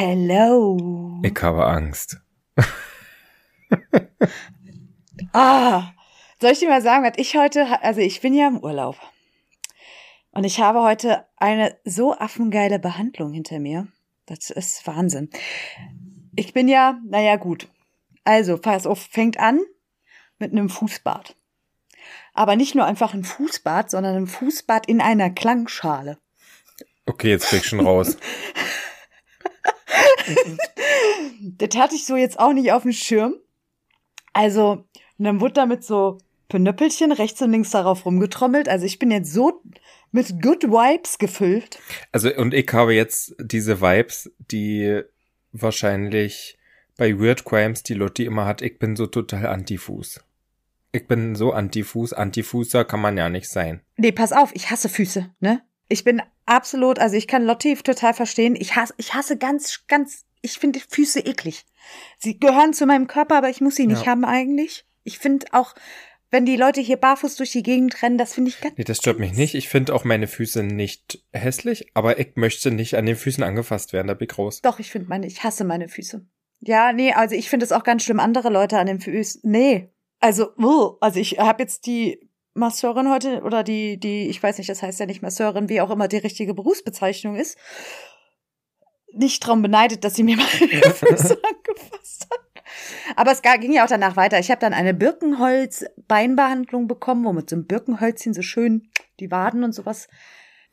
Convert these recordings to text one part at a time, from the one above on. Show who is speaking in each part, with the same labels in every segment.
Speaker 1: Hello.
Speaker 2: Ich habe Angst.
Speaker 1: Ah, soll ich dir mal sagen, was ich heute, also ich bin ja im Urlaub. Und ich habe heute eine so affengeile Behandlung hinter mir. Das ist Wahnsinn. Ich bin ja, naja, gut. Also, pass auf, fängt an mit einem Fußbad. Aber nicht nur einfach ein Fußbad, sondern ein Fußbad in einer Klangschale.
Speaker 2: Okay, jetzt krieg ich schon raus.
Speaker 1: Das hatte ich so jetzt auch nicht auf dem Schirm. Also, und dann wurde da mit so Penöppelchen rechts und links darauf rumgetrommelt. Also ich bin jetzt so mit Good Vibes gefüllt.
Speaker 2: Also, und ich habe jetzt diese Vibes, die wahrscheinlich bei Weird Crimes die Lotti immer hat. Ich bin so total antifuß. Ich bin so antifuß. Antifußer kann man ja nicht sein.
Speaker 1: Nee, pass auf, ich hasse Füße, ne? Ich bin absolut, also ich kann Lotti total verstehen. Ich hasse, ich hasse ganz, ganz, ich finde Füße eklig. Sie gehören zu meinem Körper, aber ich muss sie nicht
Speaker 2: Ja.
Speaker 1: haben eigentlich. Ich finde auch, wenn die Leute hier barfuß durch die Gegend rennen, das finde ich ganz.
Speaker 2: Nee, das stört mich nicht. Ich finde auch meine Füße nicht hässlich, aber ich möchte nicht an den Füßen angefasst werden, da bin ich raus.
Speaker 1: Doch, ich finde meine, ich hasse meine Füße. Ja, nee, also ich finde es auch ganz schlimm, andere Leute an den Füßen. Nee. Also, uh, also ich habe jetzt die Masseurin heute oder die, die, ich weiß nicht, das heißt ja nicht Masseurin, wie auch immer die richtige Berufsbezeichnung ist, nicht drum beneidet, dass sie mir meine Füße angefasst hat. Aber es ging ja auch danach weiter. Ich habe dann eine Birkenholz-Beinbehandlung bekommen, wo mit so einem Birkenhölzchen so schön die Waden und sowas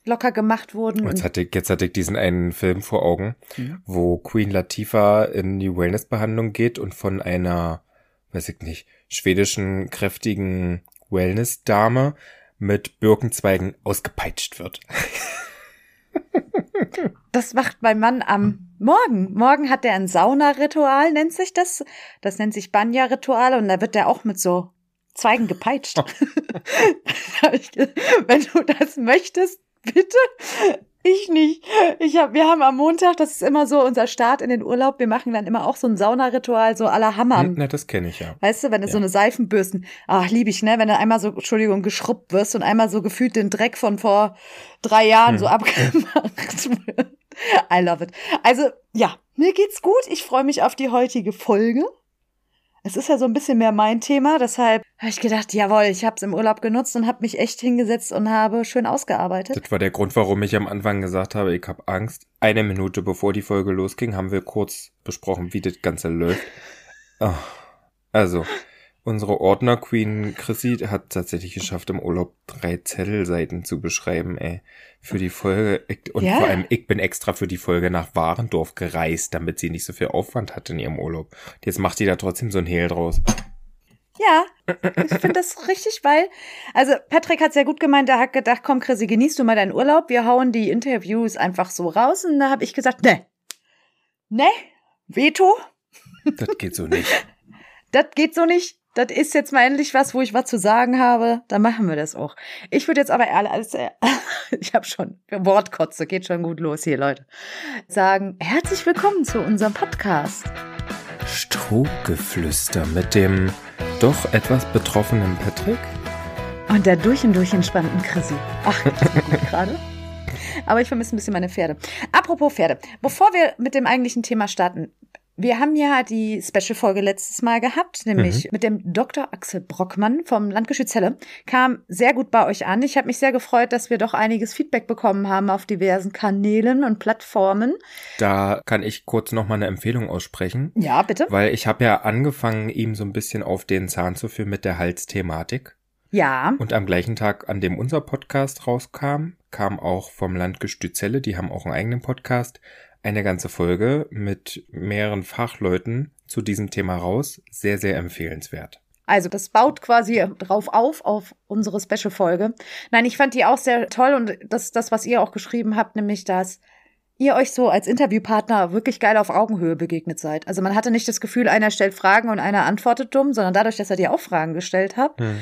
Speaker 1: locker gemacht wurden.
Speaker 2: Jetzt hatte ich, jetzt hatte ich diesen einen Film vor Augen,
Speaker 1: Mhm.
Speaker 2: wo Queen Latifah in die Wellnessbehandlung geht und von einer, weiß ich nicht, schwedischen, kräftigen Wellness-Dame mit Birkenzweigen ausgepeitscht wird.
Speaker 1: Das macht mein Mann am Morgen. Morgen hat er ein Saunaritual, nennt sich das. Das nennt sich Banya-Ritual und da wird er auch mit so Zweigen gepeitscht. Wenn du das möchtest, bitte. Ich nicht. Ich hab, wir haben am Montag, das ist immer so unser Start in den Urlaub, wir machen dann immer auch so ein Saunaritual, so aller Hammer.
Speaker 2: Hm, Na, das kenne ich ja.
Speaker 1: Weißt du, wenn du so
Speaker 2: Ja.
Speaker 1: eine Seifenbürsten, ach, lieb ich, ne, wenn du einmal so, Entschuldigung, geschrubbt wirst und einmal so gefühlt den Dreck von vor drei Jahren
Speaker 2: Hm.
Speaker 1: so abgemacht wird. I love it. Also, ja, mir geht's gut. Ich freue mich auf die heutige Folge. Es ist ja so ein bisschen mehr mein Thema, deshalb habe ich gedacht, jawohl, ich habe es im Urlaub genutzt und habe mich echt hingesetzt und habe schön ausgearbeitet.
Speaker 2: Das war der Grund, warum ich am Anfang gesagt habe, ich habe Angst. Eine Minute bevor die Folge losging, haben wir kurz besprochen, wie das Ganze läuft. Ah, Also, unsere Ordner Queen Chrissy hat tatsächlich geschafft, im Urlaub drei Zettelseiten zu beschreiben, ey. Für die Folge. Und
Speaker 1: Ja.
Speaker 2: vor allem, ich bin extra für die Folge nach Warendorf gereist, damit sie nicht so viel Aufwand hat in ihrem Urlaub. Jetzt macht die da trotzdem so ein Hehl draus.
Speaker 1: Ja, ich finde das richtig, weil, also Patrick hat sehr gut gemeint, er hat gedacht, komm Chrissy, genießt du mal deinen Urlaub, wir hauen die Interviews einfach so raus und da habe ich gesagt, ne, ne, Veto,
Speaker 2: Das geht so nicht.
Speaker 1: das geht so nicht. Das ist jetzt mal endlich was, wo ich was zu sagen habe. Dann machen wir das auch. Ich würde jetzt aber ehrlich, alles, ich habe schon Wortkotze, geht schon gut los hier, Leute. Sagen, herzlich willkommen zu unserem Podcast.
Speaker 2: Strohgeflüster mit dem doch etwas betroffenen Patrick.
Speaker 1: Und der durch und durch entspannten Chrissy. Ach, gerade. Aber ich vermisse ein bisschen meine Pferde. Apropos Pferde. Bevor wir mit dem eigentlichen Thema starten. Wir haben ja die Special-Folge letztes Mal gehabt, nämlich mit dem Dr. Axel Brockmann vom Landgeschütz Helle. Kam sehr gut bei euch an. Ich habe mich sehr gefreut, dass wir doch einiges Feedback bekommen haben auf diversen Kanälen und Plattformen.
Speaker 2: Da kann ich kurz noch mal eine Empfehlung aussprechen.
Speaker 1: Ja, bitte.
Speaker 2: Weil ich habe ja angefangen, ihm so ein bisschen auf den Zahn zu führen mit der Halsthematik.
Speaker 1: Ja.
Speaker 2: Und am gleichen Tag, an dem unser Podcast rauskam, kam auch vom Landgestüt Celle, die haben auch einen eigenen Podcast, eine ganze Folge mit mehreren Fachleuten zu diesem Thema raus. Sehr, sehr empfehlenswert.
Speaker 1: Also das baut quasi drauf auf, auf unsere Special-Folge. Nein, ich fand die auch sehr toll und das, das, was ihr auch geschrieben habt, nämlich, dass ihr euch so als Interviewpartner wirklich geil auf Augenhöhe begegnet seid. Also man hatte nicht das Gefühl, einer stellt Fragen und einer antwortet dumm, sondern dadurch, dass er dir auch Fragen gestellt hat.
Speaker 2: Hm.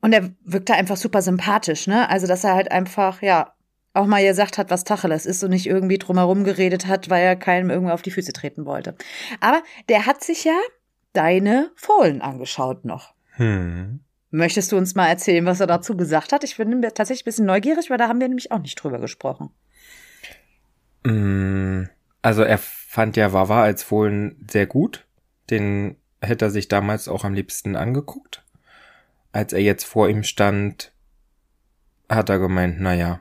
Speaker 1: Und er wirkte einfach super sympathisch, ne? Also, dass er halt einfach, ja, auch mal gesagt hat, was Tacheles ist und nicht irgendwie drumherum geredet hat, weil er keinem irgendwie auf die Füße treten wollte. Aber der hat sich ja deine Fohlen angeschaut noch.
Speaker 2: Hm.
Speaker 1: Möchtest du uns mal erzählen, was er dazu gesagt hat? Ich bin tatsächlich ein bisschen neugierig, weil da haben wir nämlich auch nicht drüber gesprochen.
Speaker 2: Mm, Also er fand ja Wawa als Fohlen sehr gut. Den hätte er sich damals auch am liebsten angeguckt. Als er jetzt vor ihm stand, hat er gemeint, naja,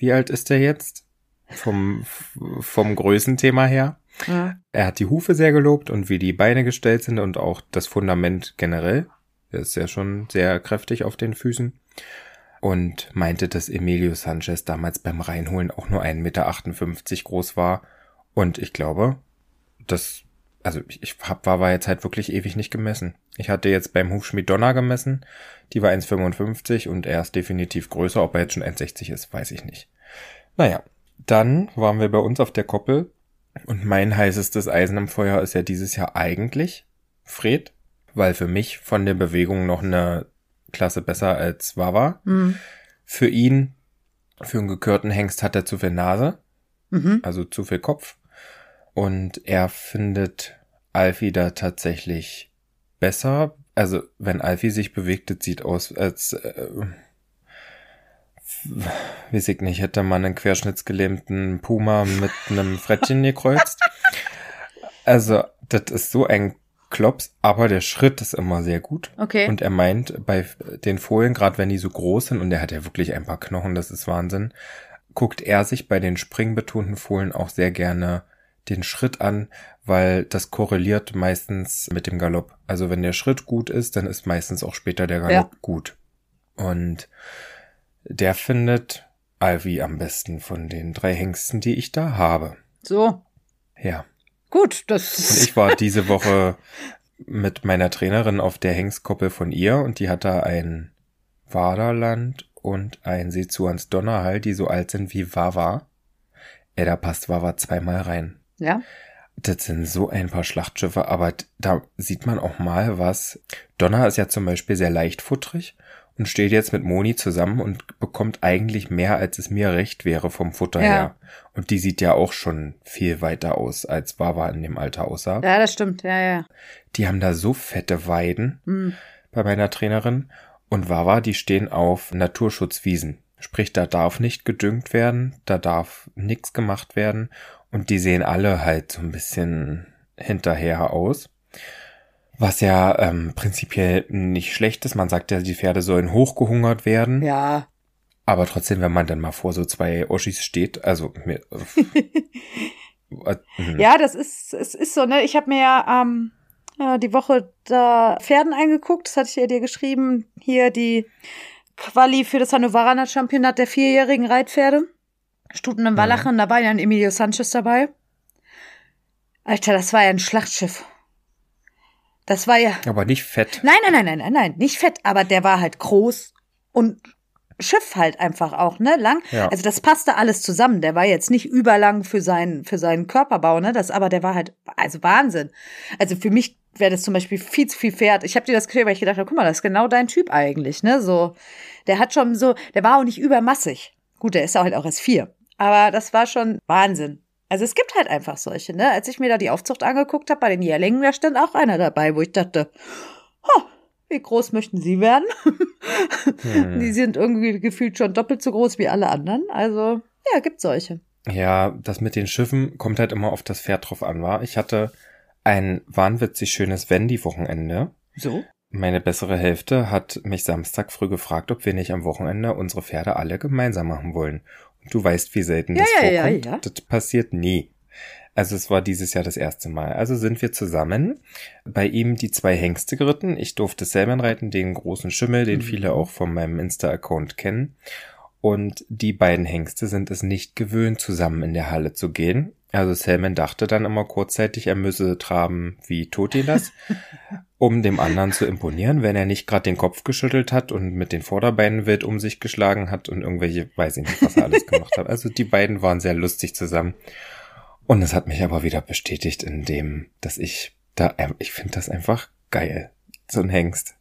Speaker 2: wie alt ist er jetzt? Vom, vom Größenthema her. Ja. Er hat die Hufe sehr gelobt und wie die Beine gestellt sind und auch das Fundament generell. Er ist ja schon sehr kräftig auf den Füßen. Und meinte, dass Emilio Sanchez damals beim Reinholen auch nur 1,58 Meter groß war. Und ich glaube, das, also ich hab, war, war jetzt halt wirklich ewig nicht gemessen. Ich hatte jetzt beim Hufschmied Donner gemessen. Die war 1,55 und er ist definitiv größer. Ob er jetzt schon 1,60 ist, weiß ich nicht. Naja, dann waren wir bei uns auf der Koppel und mein heißestes Eisen im Feuer ist ja dieses Jahr eigentlich Fred, weil für mich von der Bewegung noch eine Klasse besser als Wawa. Mhm. Für ihn, für einen gekörten Hengst hat er zu viel Nase, mhm. also zu viel Kopf. Und er findet Alfie da tatsächlich besser. Also wenn Alfie sich bewegt, das sieht aus als äh, weiß ich nicht, hätte man einen querschnittsgelähmten Puma mit einem Frettchen gekreuzt. Also, das ist so ein Klops, aber der Schritt ist immer sehr gut.
Speaker 1: Okay.
Speaker 2: Und er meint, bei den Folien, gerade wenn die so groß sind, und er hat ja wirklich ein paar Knochen, das ist Wahnsinn, guckt er sich bei den springbetonten Folien auch sehr gerne den Schritt an, weil das korreliert meistens mit dem Galopp. Also wenn der Schritt gut ist, dann ist meistens auch später der Galopp ja. gut. Und der findet Alvi am besten von den drei Hengsten, die ich da habe.
Speaker 1: So.
Speaker 2: Ja.
Speaker 1: Gut, das.
Speaker 2: Und ich war diese Woche mit meiner Trainerin auf der Hengstkoppel von ihr und die hat da ein Waderland und ein Seezuans Donnerhall, die so alt sind wie Wawa. Ey, da passt Wawa zweimal rein.
Speaker 1: Ja.
Speaker 2: Das sind so ein paar Schlachtschiffe, aber da sieht man auch mal was. Donner ist ja zum Beispiel sehr leichtfutterig und steht jetzt mit Moni zusammen und bekommt eigentlich mehr, als es mir recht wäre vom Futter ja. her. Und die sieht ja auch schon viel weiter aus, als Baba in dem Alter aussah.
Speaker 1: Ja, das stimmt, ja, ja.
Speaker 2: Die haben da so fette Weiden mhm. bei meiner Trainerin. Und Wawa, die stehen auf Naturschutzwiesen. Sprich, da darf nicht gedüngt werden, da darf nichts gemacht werden. Und die sehen alle halt so ein bisschen hinterher aus. Was ja ähm, prinzipiell nicht schlecht ist. Man sagt ja, die Pferde sollen hochgehungert werden.
Speaker 1: Ja.
Speaker 2: Aber trotzdem, wenn man dann mal vor so zwei Oschis steht, also mir,
Speaker 1: äh, mhm. ja, das ist, es ist so, ne? Ich habe mir ja ähm, die Woche da Pferden eingeguckt. Das hatte ich ja dir geschrieben. Hier die Quali für das Hannoveraner Championat der vierjährigen Reitpferde. Stuten im Wallachen, mhm. ja ein Emilio Sanchez dabei. Alter, das war ja ein Schlachtschiff. Das war ja.
Speaker 2: Aber nicht fett.
Speaker 1: Nein, nein, nein, nein, nein, nein, nicht fett, aber der war halt groß und Schiff halt einfach auch, ne, lang. Ja. Also das passte alles zusammen. Der war jetzt nicht überlang für seinen, für seinen Körperbau, ne, das, aber der war halt, also Wahnsinn. Also für mich wäre das zum Beispiel viel zu viel Pferd. Ich habe dir das geschrieben, weil ich gedacht habe, guck mal, das ist genau dein Typ eigentlich, ne, so. Der hat schon so, der war auch nicht übermassig. Gut, der ist halt auch erst vier. Aber das war schon Wahnsinn. Also es gibt halt einfach solche, ne? Als ich mir da die Aufzucht angeguckt habe bei den Jährlingen, da stand auch einer dabei, wo ich dachte, oh, wie groß möchten Sie werden? Hm. Die sind irgendwie gefühlt schon doppelt so groß wie alle anderen. Also, ja, gibt solche.
Speaker 2: Ja, das mit den Schiffen kommt halt immer auf das Pferd drauf an, war. Ich hatte ein wahnwitzig schönes Wendy-Wochenende.
Speaker 1: So?
Speaker 2: Meine bessere Hälfte hat mich Samstag früh gefragt, ob wir nicht am Wochenende unsere Pferde alle gemeinsam machen wollen. Du weißt, wie selten ja, das ja, vorkommt. Ja, ja. Das passiert nie. Also es war dieses Jahr das erste Mal. Also sind wir zusammen. Bei ihm die zwei Hengste geritten. Ich durfte Selman reiten, den großen Schimmel, den mhm. viele auch von meinem Insta-Account kennen. Und die beiden Hengste sind es nicht gewöhnt, zusammen in der Halle zu gehen. Also Selman dachte dann immer kurzzeitig, er müsse traben wie Totilas, um dem anderen zu imponieren, wenn er nicht gerade den Kopf geschüttelt hat und mit den Vorderbeinen wild um sich geschlagen hat und irgendwelche, weiß ich nicht, was er alles gemacht hat. Also die beiden waren sehr lustig zusammen. Und es hat mich aber wieder bestätigt in dem, dass ich da, ich finde das einfach geil. So ein Hengst.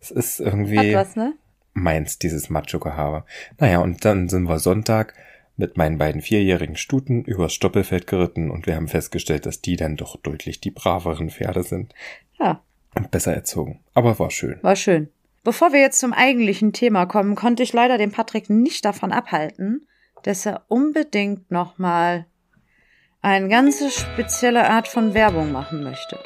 Speaker 2: Es ist irgendwie
Speaker 1: was, ne?
Speaker 2: meins, dieses Macho-Gehabe. Naja, und dann sind wir Sonntag mit meinen beiden vierjährigen Stuten übers Stoppelfeld geritten und wir haben festgestellt, dass die dann doch deutlich die braveren Pferde sind.
Speaker 1: Ja.
Speaker 2: Und besser erzogen. Aber war schön.
Speaker 1: War schön. Bevor wir jetzt zum eigentlichen Thema kommen, konnte ich leider den Patrick nicht davon abhalten, dass er unbedingt nochmal eine ganz spezielle Art von Werbung machen möchte.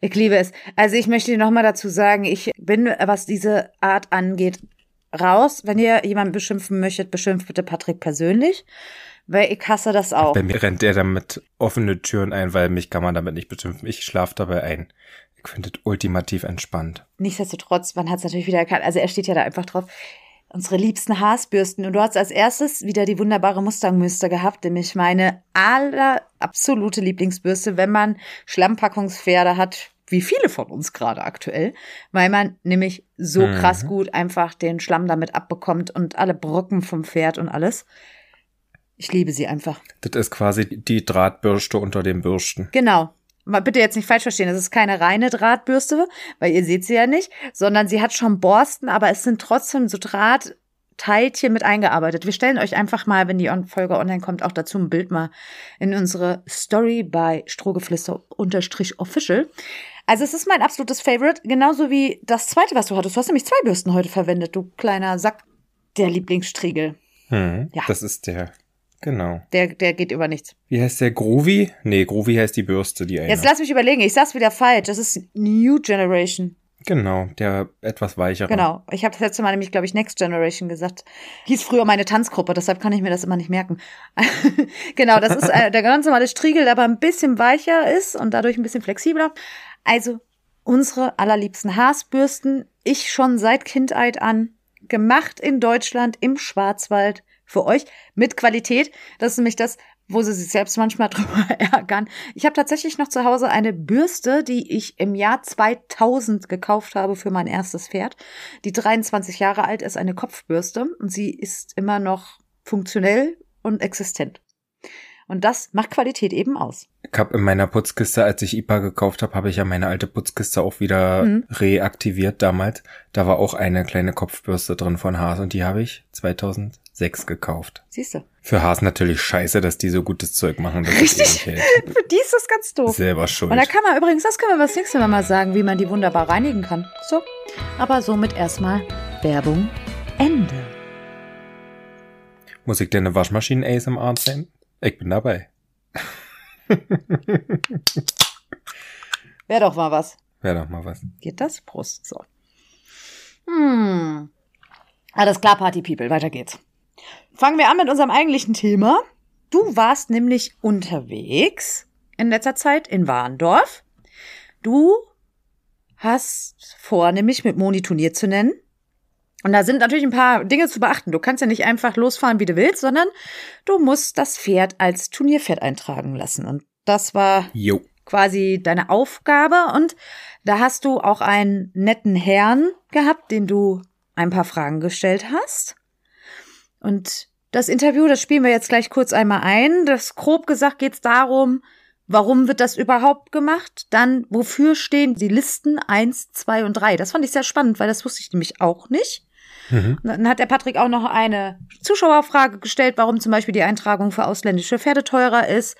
Speaker 1: Ich liebe es. Also ich möchte noch mal dazu sagen, ich bin, was diese Art angeht, raus. Wenn ihr jemanden beschimpfen möchtet, beschimpft bitte Patrick persönlich, weil ich hasse das auch.
Speaker 2: Bei mir rennt er damit offene Türen ein, weil mich kann man damit nicht beschimpfen. Ich schlafe dabei ein. Ich finde es ultimativ entspannt.
Speaker 1: Nichtsdestotrotz, man hat es natürlich wieder erkannt. Also er steht ja da einfach drauf. Unsere liebsten Haasbürsten. Und du hast als erstes wieder die wunderbare Mustang-Bürste gehabt, nämlich meine aller absolute Lieblingsbürste, wenn man Schlammpackungspferde hat, wie viele von uns gerade aktuell, weil man nämlich so
Speaker 2: Mhm.
Speaker 1: krass gut einfach den Schlamm damit abbekommt und alle Brocken vom Pferd und alles. Ich liebe sie einfach.
Speaker 2: Das ist quasi die Drahtbürste unter den Bürsten.
Speaker 1: Genau. Mal bitte jetzt nicht falsch verstehen, das ist keine reine Drahtbürste, weil ihr seht sie ja nicht, sondern sie hat schon Borsten, aber es sind trotzdem so Drahtteilchen mit eingearbeitet. Wir stellen euch einfach mal, wenn die Folge online kommt, auch dazu ein Bild mal in unsere Story bei Strohgeflüster-official. Also es ist mein absolutes Favorite, genauso wie das zweite, was du hattest. Du hast nämlich zwei Bürsten heute verwendet, du kleiner Sack. Der Lieblingsstriegel.
Speaker 2: Hm,
Speaker 1: Ja.
Speaker 2: Das ist der. Genau.
Speaker 1: Der, der geht über nichts.
Speaker 2: Wie heißt der? Groovy? Nee, Groovy heißt die Bürste, die eine.
Speaker 1: Jetzt lass mich überlegen, ich sag's wieder falsch. Das ist New Generation.
Speaker 2: genau, der etwas weichere.
Speaker 1: Genau. Ich habe das letzte Mal nämlich, glaube ich, Next Generation gesagt. Hieß früher meine Tanzgruppe, deshalb kann ich mir das immer nicht merken. genau, das ist äh, der ganz normale Striegel, der aber ein bisschen weicher ist und dadurch ein bisschen flexibler. Also unsere allerliebsten Haasbürsten, ich schon seit Kindheit an, gemacht in Deutschland im Schwarzwald für euch mit Qualität. Das ist nämlich das, wo sie sich selbst manchmal drüber ärgern. Ich habe tatsächlich noch zu Hause eine Bürste, die ich im Jahr 2000 gekauft habe für mein erstes Pferd. Die 23 Jahre alt ist, eine Kopfbürste und sie ist immer noch funktionell und existent. Und das macht Qualität eben aus.
Speaker 2: Ich habe in meiner Putzkiste, als ich IPA gekauft habe, habe ich ja meine alte Putzkiste auch wieder
Speaker 1: Mhm.
Speaker 2: reaktiviert damals. Da war auch eine kleine Kopfbürste drin von Haas und die habe ich 2006 gekauft.
Speaker 1: Siehst du?
Speaker 2: Für Haas natürlich scheiße, dass die so gutes Zeug machen.
Speaker 1: Richtig. Für die ist das ganz doof.
Speaker 2: Selber schuld.
Speaker 1: Und da kann man übrigens, das können wir das nächste Mal mal sagen, wie man die wunderbar reinigen kann. So. Aber somit erstmal Werbung Ende.
Speaker 2: Muss ich dir eine Waschmaschine ASMR senden? Ich bin dabei.
Speaker 1: Wäre doch mal was.
Speaker 2: Wäre doch mal was.
Speaker 1: Geht das? Prost. So. Hm. Alles klar, Party People. Weiter geht's. Fangen wir an mit unserem eigentlichen Thema. Du warst nämlich unterwegs in letzter Zeit in Warndorf. Du hast vor, nämlich mit Moni Turnier zu nennen. Und da sind natürlich ein paar Dinge zu beachten. Du kannst ja nicht einfach losfahren, wie du willst, sondern du musst das Pferd als Turnierpferd eintragen lassen. Und das war
Speaker 2: Jo.
Speaker 1: quasi deine Aufgabe und da hast du auch einen netten Herrn gehabt, den du ein paar Fragen gestellt hast. Und das Interview, das spielen wir jetzt gleich kurz einmal ein. Das grob gesagt geht es darum, warum wird das überhaupt gemacht? Dann, wofür stehen die Listen eins, zwei und drei? Das fand ich sehr spannend, weil das wusste ich nämlich auch nicht.
Speaker 2: Mhm.
Speaker 1: Dann hat der Patrick auch noch eine Zuschauerfrage gestellt, warum zum Beispiel die Eintragung für ausländische Pferde teurer ist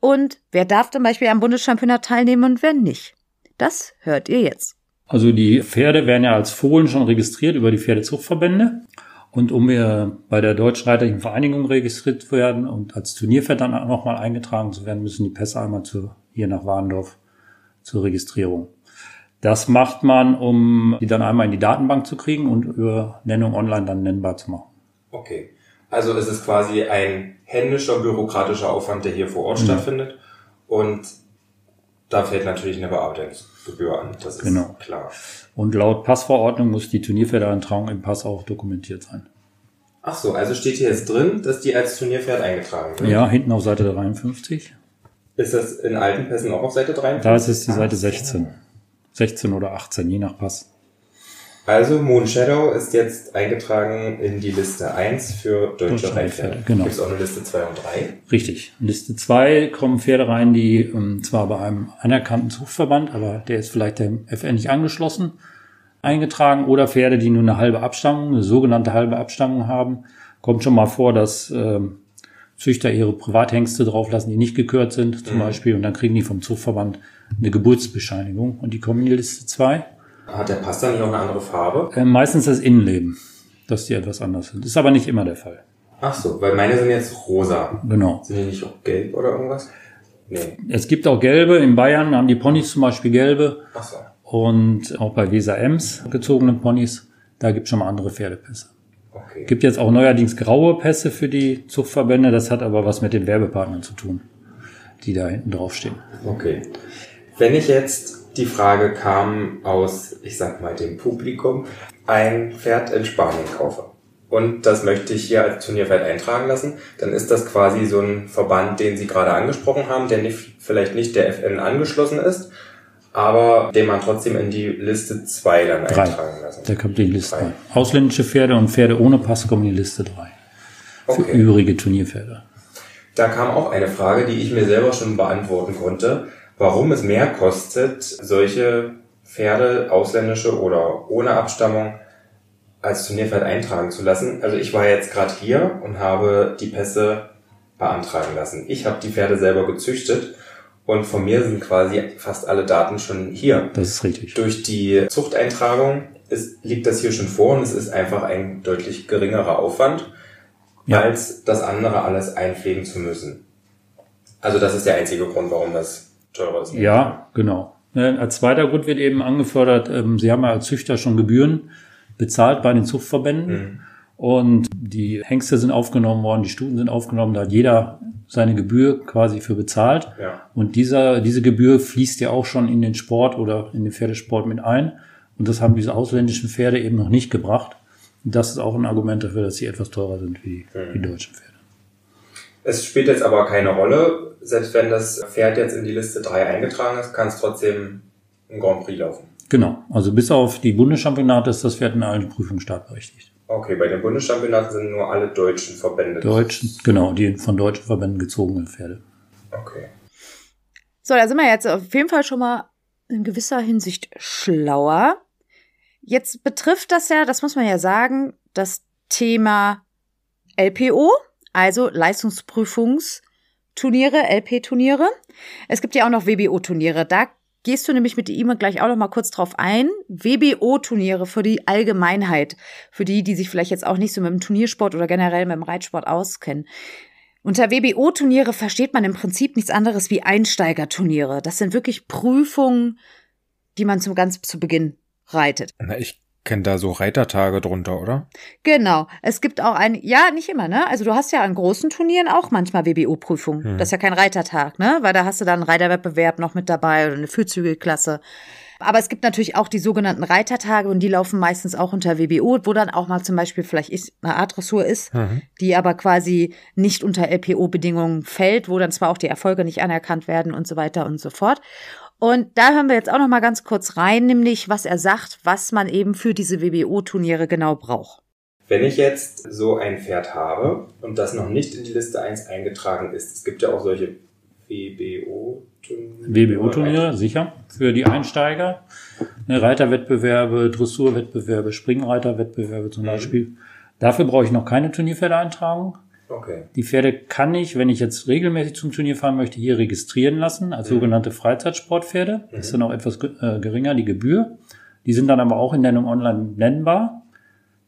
Speaker 1: und wer darf zum Beispiel am Bundeschampionat teilnehmen und wer nicht. Das hört ihr jetzt.
Speaker 3: Also die Pferde werden ja als Fohlen schon registriert über die Pferdezuchtverbände. Und um wir bei der Deutschen Reiterlichen Vereinigung registriert zu werden und als Turnierpferd dann auch nochmal eingetragen zu werden, müssen die Pässe einmal zu, hier nach Warndorf zur Registrierung. Das macht man, um die dann einmal in die Datenbank zu kriegen und über Nennung online dann nennbar zu machen.
Speaker 2: Okay. Also es ist quasi ein händischer, bürokratischer Aufwand, der hier vor Ort
Speaker 3: Mhm.
Speaker 2: stattfindet. Und da fällt natürlich eine Bearbeitungsgebühr an. Das ist
Speaker 3: Genau.
Speaker 2: klar.
Speaker 3: Und laut Passverordnung muss die Turnierpferdeeintragung im Pass auch dokumentiert sein.
Speaker 2: Ach so, also steht hier jetzt drin, dass die als Turnierpferd eingetragen sind.
Speaker 3: Ja, hinten auf Seite 53.
Speaker 2: Ist das in alten Pässen auch auf Seite 53?
Speaker 3: Da ist es die Seite
Speaker 2: Ach so.
Speaker 3: 16. 16 oder 18, je nach Pass.
Speaker 2: Also Moon Shadow ist jetzt eingetragen in die Liste 1 für deutsche Reitpferde.
Speaker 3: Genau.
Speaker 2: Gibt es auch eine Liste 2 und 3?
Speaker 3: Richtig. In Liste 2 kommen Pferde rein, die ähm, zwar bei einem anerkannten Zuchtverband, aber der ist vielleicht dem FN nicht angeschlossen, eingetragen oder Pferde, die nur eine halbe Abstammung, eine sogenannte halbe Abstammung haben. Kommt schon mal vor, dass ähm, Züchter ihre Privathengste drauflassen, die nicht gekürt sind, zum Beispiel, und dann kriegen die vom Zuchtverband eine Geburtsbescheinigung und die kommen in die Liste 2.
Speaker 2: Hat der Pass dann nicht auch eine andere Farbe?
Speaker 3: Äh, meistens das Innenleben, dass die etwas anders sind. Ist aber nicht immer der Fall.
Speaker 2: Ach so, weil meine sind jetzt rosa.
Speaker 3: Genau.
Speaker 2: Sind die nicht auch gelb oder irgendwas? Nee.
Speaker 3: Es gibt auch gelbe. In Bayern haben die Ponys zum Beispiel gelbe.
Speaker 2: Ach so.
Speaker 3: Und auch bei Weser Ems gezogenen Ponys, da gibt es schon mal andere Pferdepässe.
Speaker 2: Okay.
Speaker 3: Gibt jetzt auch neuerdings graue Pässe für die Zuchtverbände. Das hat aber was mit den Werbepartnern zu tun, die da hinten draufstehen.
Speaker 2: Okay. Wenn ich jetzt die Frage kam aus, ich sag mal, dem Publikum, ein Pferd in Spanien kaufe und das möchte ich hier als Turnierpferd eintragen lassen, dann ist das quasi so ein Verband, den Sie gerade angesprochen haben, der nicht, vielleicht nicht der FN angeschlossen ist, aber den man trotzdem in die Liste 2 dann
Speaker 3: Drei.
Speaker 2: eintragen lassen.
Speaker 3: Da kommt die Liste
Speaker 2: Drei.
Speaker 3: rein. Ausländische Pferde und Pferde ohne Pass kommen in die Liste 3. Für
Speaker 2: Okay.
Speaker 3: übrige Turnierpferde.
Speaker 2: Da kam auch eine Frage, die ich mir selber schon beantworten konnte, warum es mehr kostet, solche Pferde, ausländische oder ohne Abstammung, als Turnierpferd eintragen zu lassen. Also ich war jetzt gerade hier und habe die Pässe beantragen lassen. Ich habe die Pferde selber gezüchtet und von mir sind quasi fast alle Daten schon hier.
Speaker 3: Das ist richtig.
Speaker 2: Durch die Zuchteintragung ist, liegt das hier schon vor und es ist einfach ein deutlich geringerer Aufwand,
Speaker 3: Ja.
Speaker 2: als das andere alles einpflegen zu müssen. Also das ist der einzige Grund, warum das teurer ist.
Speaker 3: Ja, genau. Ne, Als zweiter Grund wird eben angefordert, ähm, Sie haben ja als Züchter schon Gebühren bezahlt bei den Zuchtverbänden.
Speaker 2: Mhm.
Speaker 3: Und die Hengste sind aufgenommen worden, die Stuten sind aufgenommen, da hat jeder seine Gebühr quasi für bezahlt.
Speaker 2: Ja.
Speaker 3: Und dieser, diese Gebühr fließt ja auch schon in den Sport oder in den Pferdesport mit ein. Und das haben diese ausländischen Pferde eben noch nicht gebracht. Und das ist auch ein Argument dafür, dass sie etwas teurer sind wie die
Speaker 2: Mhm.
Speaker 3: deutschen Pferde.
Speaker 2: Es spielt jetzt aber keine Rolle. Selbst wenn das Pferd jetzt in die Liste 3 eingetragen ist, kann es trotzdem ein Grand Prix laufen.
Speaker 3: Genau. Also bis auf die Bundeschampionate ist das Pferd in allen Prüfungen startberechtigt.
Speaker 2: Okay, bei den Bundeschampionaten sind nur alle deutschen Verbände.
Speaker 3: Deutschen, genau, die von deutschen Verbänden gezogenen Pferde.
Speaker 2: Okay.
Speaker 1: So, da sind wir jetzt auf jeden Fall schon mal in gewisser Hinsicht schlauer. Jetzt betrifft das ja, das muss man ja sagen, das Thema LPO, also Leistungsprüfungsturniere, LP-Turniere. Es gibt ja auch noch WBO-Turniere. Da gehst du nämlich mit der E-Mail gleich auch noch mal kurz drauf ein. WBO-Turniere für die Allgemeinheit, für die, die sich vielleicht jetzt auch nicht so mit dem Turniersport oder generell mit dem Reitsport auskennen. Unter WBO-Turniere versteht man im Prinzip nichts anderes wie Einsteigerturniere. Das sind wirklich Prüfungen, die man zum ganz zu Beginn reitet.
Speaker 2: Na, ich kenne da so Reitertage drunter, oder?
Speaker 1: Genau. Es gibt auch ein, ja, nicht immer, ne? Also du hast ja an großen Turnieren auch manchmal WBO-Prüfungen.
Speaker 2: Hm.
Speaker 1: Das ist ja kein Reitertag, ne? Weil da hast du dann einen Reiterwettbewerb noch mit dabei oder eine Fürzügelklasse. Aber es gibt natürlich auch die sogenannten Reitertage und die laufen meistens auch unter WBO, wo dann auch mal zum Beispiel vielleicht ist, eine Art Dressur ist,
Speaker 2: Mhm.
Speaker 1: die aber quasi nicht unter LPO-Bedingungen fällt, wo dann zwar auch die Erfolge nicht anerkannt werden und so weiter und so fort. Und da hören wir jetzt auch noch mal ganz kurz rein, nämlich was er sagt, was man eben für diese WBO-Turniere genau braucht.
Speaker 2: Wenn ich jetzt so ein Pferd habe und das noch nicht in die Liste 1 eingetragen ist, es gibt ja auch solche WBO-Turniere.
Speaker 3: WBO-Turniere, sicher, für die Einsteiger. Ne, Reiterwettbewerbe, Dressurwettbewerbe, Springreiterwettbewerbe zum
Speaker 2: Mhm.
Speaker 3: Beispiel. Dafür brauche ich noch keine Turnierpferdeeintragung.
Speaker 2: Okay.
Speaker 3: Die Pferde kann ich, wenn ich jetzt regelmäßig zum Turnier fahren möchte, hier registrieren lassen als
Speaker 2: Mhm.
Speaker 3: sogenannte Freizeitsportpferde. Das ist
Speaker 2: Mhm.
Speaker 3: dann auch etwas äh, geringer, die Gebühr. Die sind dann aber auch in Nennung online nennbar.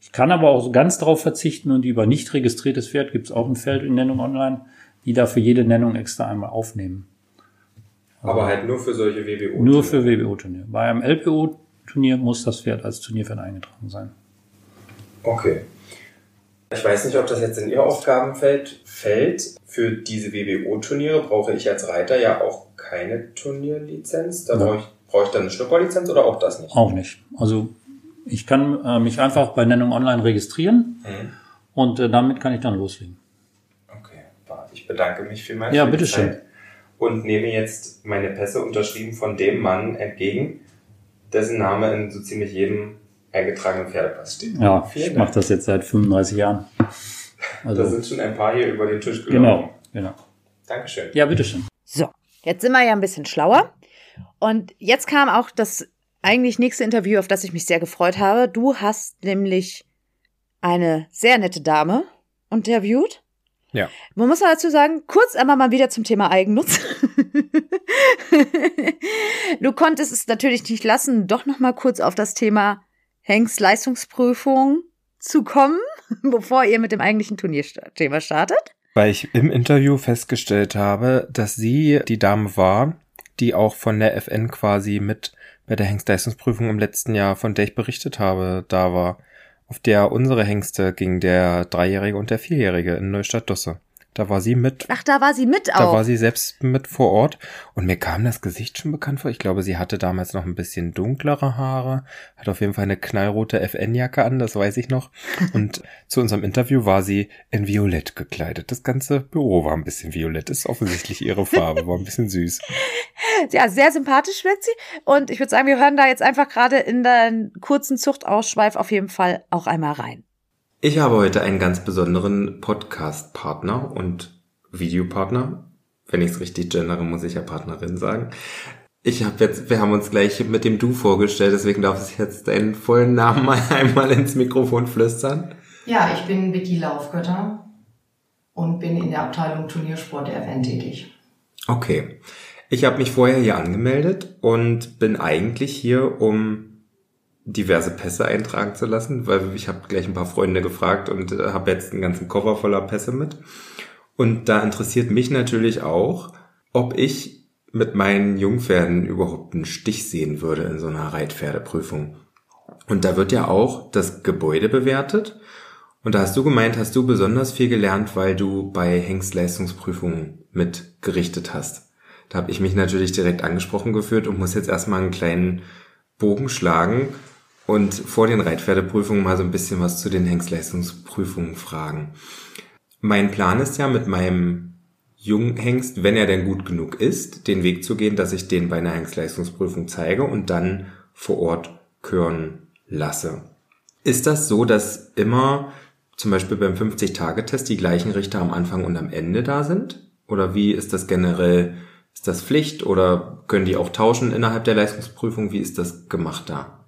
Speaker 3: Ich kann aber auch ganz darauf verzichten und über nicht registriertes Pferd gibt es auch ein Feld in Nennung online, die dafür jede Nennung extra einmal aufnehmen.
Speaker 2: Aber halt nur für solche WBO.
Speaker 3: Nur für WBO-Turnier. Bei einem LPO-Turnier muss das Pferd als Turnierpferd eingetragen sein.
Speaker 2: Okay. Ich weiß nicht, ob das jetzt in Ihr Aufgabenfeld fällt. Für diese WBO-Turniere brauche ich als Reiter ja auch keine Turnierlizenz. Da
Speaker 3: Ja.
Speaker 2: brauche ich, brauche ich dann eine Schnupperlizenz oder auch das nicht?
Speaker 3: Auch nicht. Also ich kann äh, mich einfach bei Nennung online registrieren
Speaker 2: Mhm.
Speaker 3: und äh, damit kann ich dann loslegen.
Speaker 2: Okay. Ich bedanke mich vielmals.
Speaker 3: Ja,
Speaker 2: für
Speaker 3: bitteschön.
Speaker 2: Zeit Und nehme jetzt meine Pässe unterschrieben von dem Mann entgegen, dessen Name in so ziemlich jedem eingetragenen Pferdepass steht.
Speaker 3: Ja,
Speaker 2: Vielen
Speaker 3: ich mache das jetzt seit 35 Jahren.
Speaker 2: Da
Speaker 3: Also,
Speaker 2: sind schon ein paar hier über den Tisch gelaufen.
Speaker 3: genau, genau.
Speaker 2: Dankeschön.
Speaker 3: Ja, bitteschön.
Speaker 1: So, jetzt sind wir ja ein bisschen schlauer. Und jetzt kam auch das eigentlich nächste Interview, auf das ich mich sehr gefreut habe. Du hast nämlich eine sehr nette Dame interviewt.
Speaker 2: Ja.
Speaker 1: Man muss dazu sagen, kurz einmal mal wieder zum Thema Eigennutz. du konntest es natürlich nicht lassen, doch noch mal kurz auf das Thema Hengst-Leistungsprüfung zu kommen, bevor ihr mit dem eigentlichen Turnierthema startet.
Speaker 2: Weil ich im Interview festgestellt habe, dass sie die Dame war, die auch von der FN quasi mit bei der Hengstleistungsprüfung im letzten Jahr, von der ich berichtet habe, da war. Auf der unsere Hengste ging der Dreijährige und der Vierjährige in Neustadt-Dosse. Da war sie mit
Speaker 1: Ach, da war sie mit
Speaker 2: Da
Speaker 1: auch.
Speaker 2: war sie selbst mit vor Ort und mir kam das Gesicht schon bekannt vor. Ich glaube, sie hatte damals noch ein bisschen dunklere Haare, hat auf jeden Fall eine knallrote FN-Jacke an, das weiß ich noch. Und zu unserem Interview war sie in Violett gekleidet. Das ganze Büro war ein bisschen violett, ist offensichtlich ihre Farbe, war ein bisschen süß.
Speaker 1: Ja, sehr sympathisch wirkt sie. Und ich würde sagen, wir hören da jetzt einfach gerade in den kurzen Zuchtausschweif auf jeden Fall auch einmal rein.
Speaker 2: Ich habe heute einen ganz besonderen Podcast-Partner und Videopartner. Wenn ich es richtig gendere, muss ich ja Partnerin sagen. Ich habe jetzt, wir haben uns gleich mit dem Du vorgestellt, deswegen darf ich jetzt deinen vollen Namen mal einmal ins Mikrofon flüstern.
Speaker 4: Ja, ich bin Vicky Laufgötter und bin in der Abteilung Turniersport der FN tätig.
Speaker 2: Okay. Ich habe mich vorher hier angemeldet und bin eigentlich hier, um diverse Pässe eintragen zu lassen, weil ich habe gleich ein paar Freunde gefragt und äh, habe jetzt einen ganzen Koffer voller Pässe mit. Und da interessiert mich natürlich auch, ob ich mit meinen Jungpferden überhaupt einen Stich sehen würde in so einer Reitpferdeprüfung. Und da wird ja auch das Gebäude bewertet. Und da hast du gemeint, hast du besonders viel gelernt, weil du bei Hengstleistungsprüfungen mitgerichtet hast. Da habe ich mich natürlich direkt angesprochen gefühlt und muss jetzt erstmal einen kleinen Bogen schlagen und vor den Reitpferdeprüfungen mal so ein bisschen was zu den Hengstleistungsprüfungen fragen. Mein Plan ist ja mit meinem Junghengst, wenn er denn gut genug ist, den Weg zu gehen, dass ich den bei einer Hengstleistungsprüfung zeige und dann vor Ort kören lasse. Ist das so, dass immer zum Beispiel beim 50-Tage-Test die gleichen Richter am Anfang und am Ende da sind? Oder wie ist das generell? Ist das Pflicht oder können die auch tauschen innerhalb der Leistungsprüfung? Wie ist das gemacht da?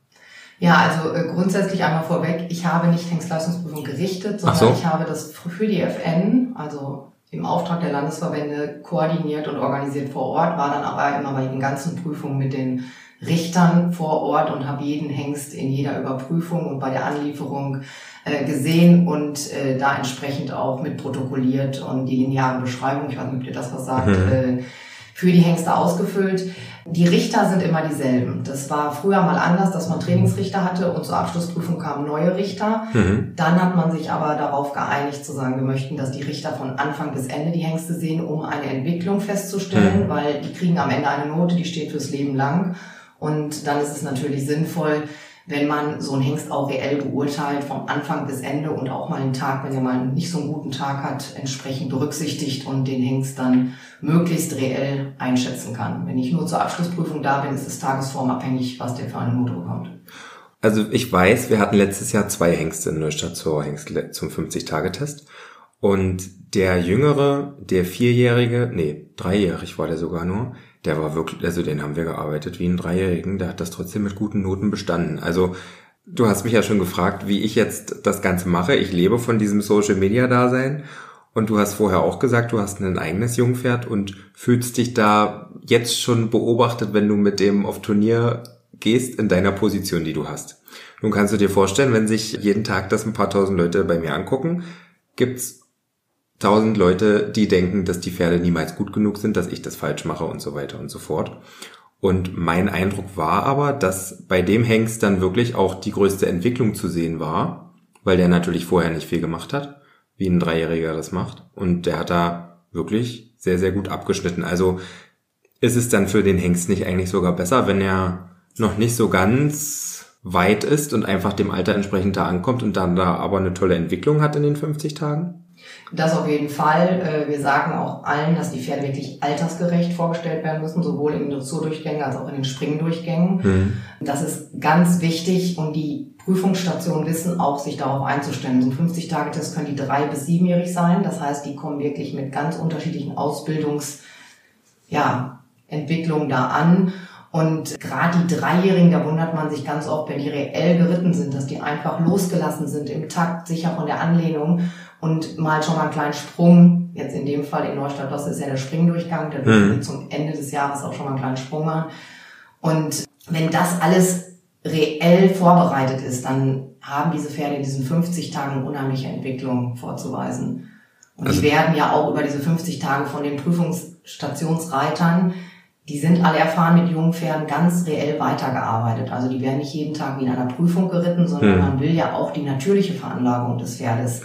Speaker 4: Ja, also äh, grundsätzlich einmal vorweg, ich habe nicht Hengstleistungsprüfung gerichtet, sondern
Speaker 2: so.
Speaker 4: ich habe das für die FN, also im Auftrag der Landesverbände, koordiniert und organisiert vor Ort, war dann aber immer bei den ganzen Prüfungen mit den Richtern vor Ort und habe jeden Hengst in jeder Überprüfung und bei der Anlieferung äh, gesehen und äh, da entsprechend auch mit protokolliert und die lineare Beschreibung, ich weiß nicht, ob dir das was sagt,
Speaker 2: Mhm.
Speaker 4: äh, für die Hengste ausgefüllt. Die Richter sind immer dieselben. Das war früher mal anders, dass man Trainingsrichter hatte und zur Abschlussprüfung kamen neue Richter.
Speaker 2: Mhm.
Speaker 4: Dann hat man sich aber darauf geeinigt zu sagen, wir möchten, dass die Richter von Anfang bis Ende die Hengste sehen, um eine Entwicklung festzustellen,
Speaker 2: Mhm.
Speaker 4: weil die kriegen am Ende eine Note, die steht fürs Leben lang. Und dann ist es natürlich sinnvoll, wenn man so einen Hengst auch reell beurteilt, vom Anfang bis Ende und auch mal einen Tag, wenn er mal nicht so einen guten Tag hat, entsprechend berücksichtigt und den Hengst dann möglichst reell einschätzen kann. Wenn ich nur zur Abschlussprüfung da bin, ist es tagesformabhängig, was der für eine Note bekommt.
Speaker 2: Also ich weiß, wir hatten letztes Jahr zwei Hengste in Neustadt zur Hengst zum 50-Tage-Test. Und der Jüngere, der Vierjährige, nee, dreijährig war der sogar nur, der war wirklich, also den haben wir gearbeitet wie einen Dreijährigen, der hat das trotzdem mit guten Noten bestanden. Also du hast mich ja schon gefragt, wie ich jetzt das Ganze mache. Ich lebe von diesem Social-Media-Dasein. Und du hast vorher auch gesagt, du hast ein eigenes Jungpferd und fühlst dich da jetzt schon beobachtet, wenn du mit dem auf Turnier gehst in deiner Position, die du hast. Nun kannst du dir vorstellen, wenn sich jeden Tag das ein paar tausend Leute bei mir angucken, gibt's tausend Leute, die denken, dass die Pferde niemals gut genug sind, dass ich das falsch mache und so weiter und so fort. Und mein Eindruck war aber, dass bei dem Hengst dann wirklich auch die größte Entwicklung zu sehen war, weil der natürlich vorher nicht viel gemacht hat, wie ein Dreijähriger das macht. Und der hat da wirklich sehr, sehr gut abgeschnitten. Also ist es dann für den Hengst nicht eigentlich sogar besser, wenn er noch nicht so ganz weit ist und einfach dem Alter entsprechend da ankommt und dann da aber eine tolle Entwicklung hat in den 50 Tagen?
Speaker 4: Das auf jeden Fall. Äh, wir sagen auch allen, dass die Pferde wirklich altersgerecht vorgestellt werden müssen, sowohl in den Dressurdurchgängen als auch in den Springdurchgängen. Mhm. Das ist ganz wichtig und die Prüfungsstationen wissen auch, sich darauf einzustellen. So ein 50-Tage-Test können die drei- bis siebenjährig sein. Das heißt, die kommen wirklich mit ganz unterschiedlichen Ausbildungs- ja, Entwicklungen da an. Und gerade die Dreijährigen, da wundert man sich ganz oft, wenn die reell geritten sind, dass die einfach losgelassen sind, im Takt, sicher von der Anlehnung und mal schon mal einen kleinen Sprung, jetzt in dem Fall in Neustadt, das ist ja der Springdurchgang, der dürfen mhm. zum Ende des Jahres auch schon mal einen kleinen Sprung machen. Und wenn das alles reell vorbereitet ist, dann haben diese Pferde in diesen 50 Tagen unheimliche Entwicklung vorzuweisen. Und also, die werden ja auch über diese 50 Tage von den Prüfungsstationsreitern, die sind alle erfahren mit jungen Pferden, ganz reell weitergearbeitet. Also die werden nicht jeden Tag wie in einer Prüfung geritten, sondern hm. man will ja auch die natürliche Veranlagung des Pferdes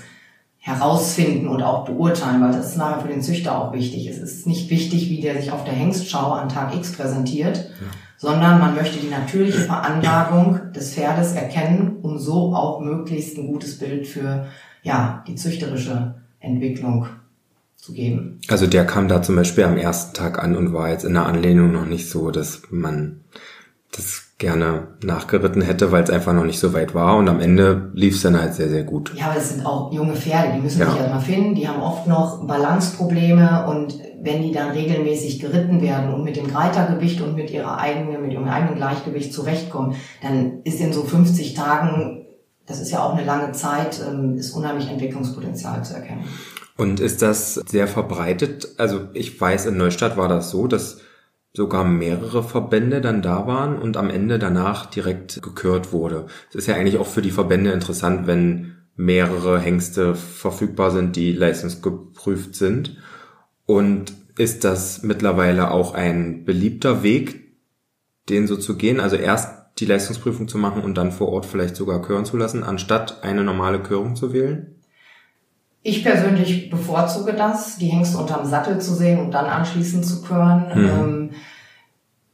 Speaker 4: herausfinden und auch beurteilen, weil das ist nachher für den Züchter auch wichtig. Es ist nicht wichtig, wie der sich auf der Hengstschau an Tag X präsentiert, ja. sondern man möchte die natürliche Veranlagung des Pferdes erkennen, um so auch möglichst ein gutes Bild für ja, die züchterische Entwicklung zu geben.
Speaker 2: Also der kam da zum Beispiel am ersten Tag an und war jetzt in der Anlehnung noch nicht so, dass man das gerne nachgeritten hätte, weil es einfach noch nicht so weit war und am Ende lief es dann halt sehr, sehr gut.
Speaker 4: Ja, aber das sind auch junge Pferde, die müssen ja. sich erstmal finden, die haben oft noch Balanceprobleme und wenn die dann regelmäßig geritten werden und mit dem Reitergewicht und mit ihrer eigenen, mit ihrem eigenen Gleichgewicht zurechtkommen, dann ist in so 50 Tagen, das ist ja auch eine lange Zeit, ähm, ist unheimlich Entwicklungspotenzial zu erkennen.
Speaker 2: Und ist das sehr verbreitet? Also ich weiß, in Neustadt war das so, dass sogar mehrere Verbände dann da waren und am Ende danach direkt gekürt wurde. Es ist ja eigentlich auch für die Verbände interessant, wenn mehrere Hengste verfügbar sind, die leistungsgeprüft sind. Und ist das mittlerweile auch ein beliebter Weg, den so zu gehen? Also erst die Leistungsprüfung zu machen und dann vor Ort vielleicht sogar kören zu lassen, anstatt eine normale Körung zu wählen?
Speaker 4: Ich persönlich bevorzuge das, die Hengste unterm Sattel zu sehen und dann anschließend zu kören. Mhm. Ähm,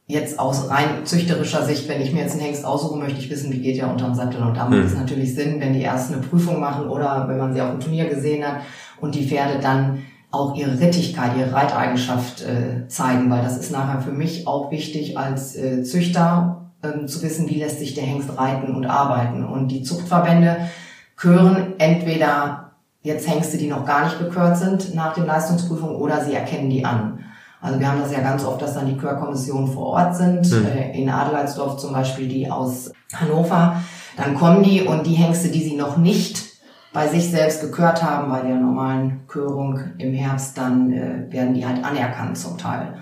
Speaker 4: jetzt aus rein züchterischer Sicht, wenn ich mir jetzt einen Hengst aussuche, möchte ich wissen, wie geht der unterm Sattel. Und da macht mhm. es natürlich Sinn, wenn die erst eine Prüfung machen oder wenn man sie auf dem Turnier gesehen hat und die Pferde dann auch ihre Rittigkeit, ihre Reiteigenschaft äh, zeigen, weil das ist nachher für mich auch wichtig als äh, Züchter äh, zu wissen, wie lässt sich der Hengst reiten und arbeiten. Und die Zuchtverbände kören entweder jetzt Hengste, die noch gar nicht gekürt sind nach den Leistungsprüfungen oder sie erkennen die an. Also wir haben das ja ganz oft, dass dann die Körkommissionen vor Ort sind, mhm. in Adelheidsdorf zum Beispiel die aus Hannover. Dann kommen die und die Hengste, die sie noch nicht bei sich selbst gekürt haben, bei der normalen Körung im Herbst, dann äh, werden die halt anerkannt zum Teil.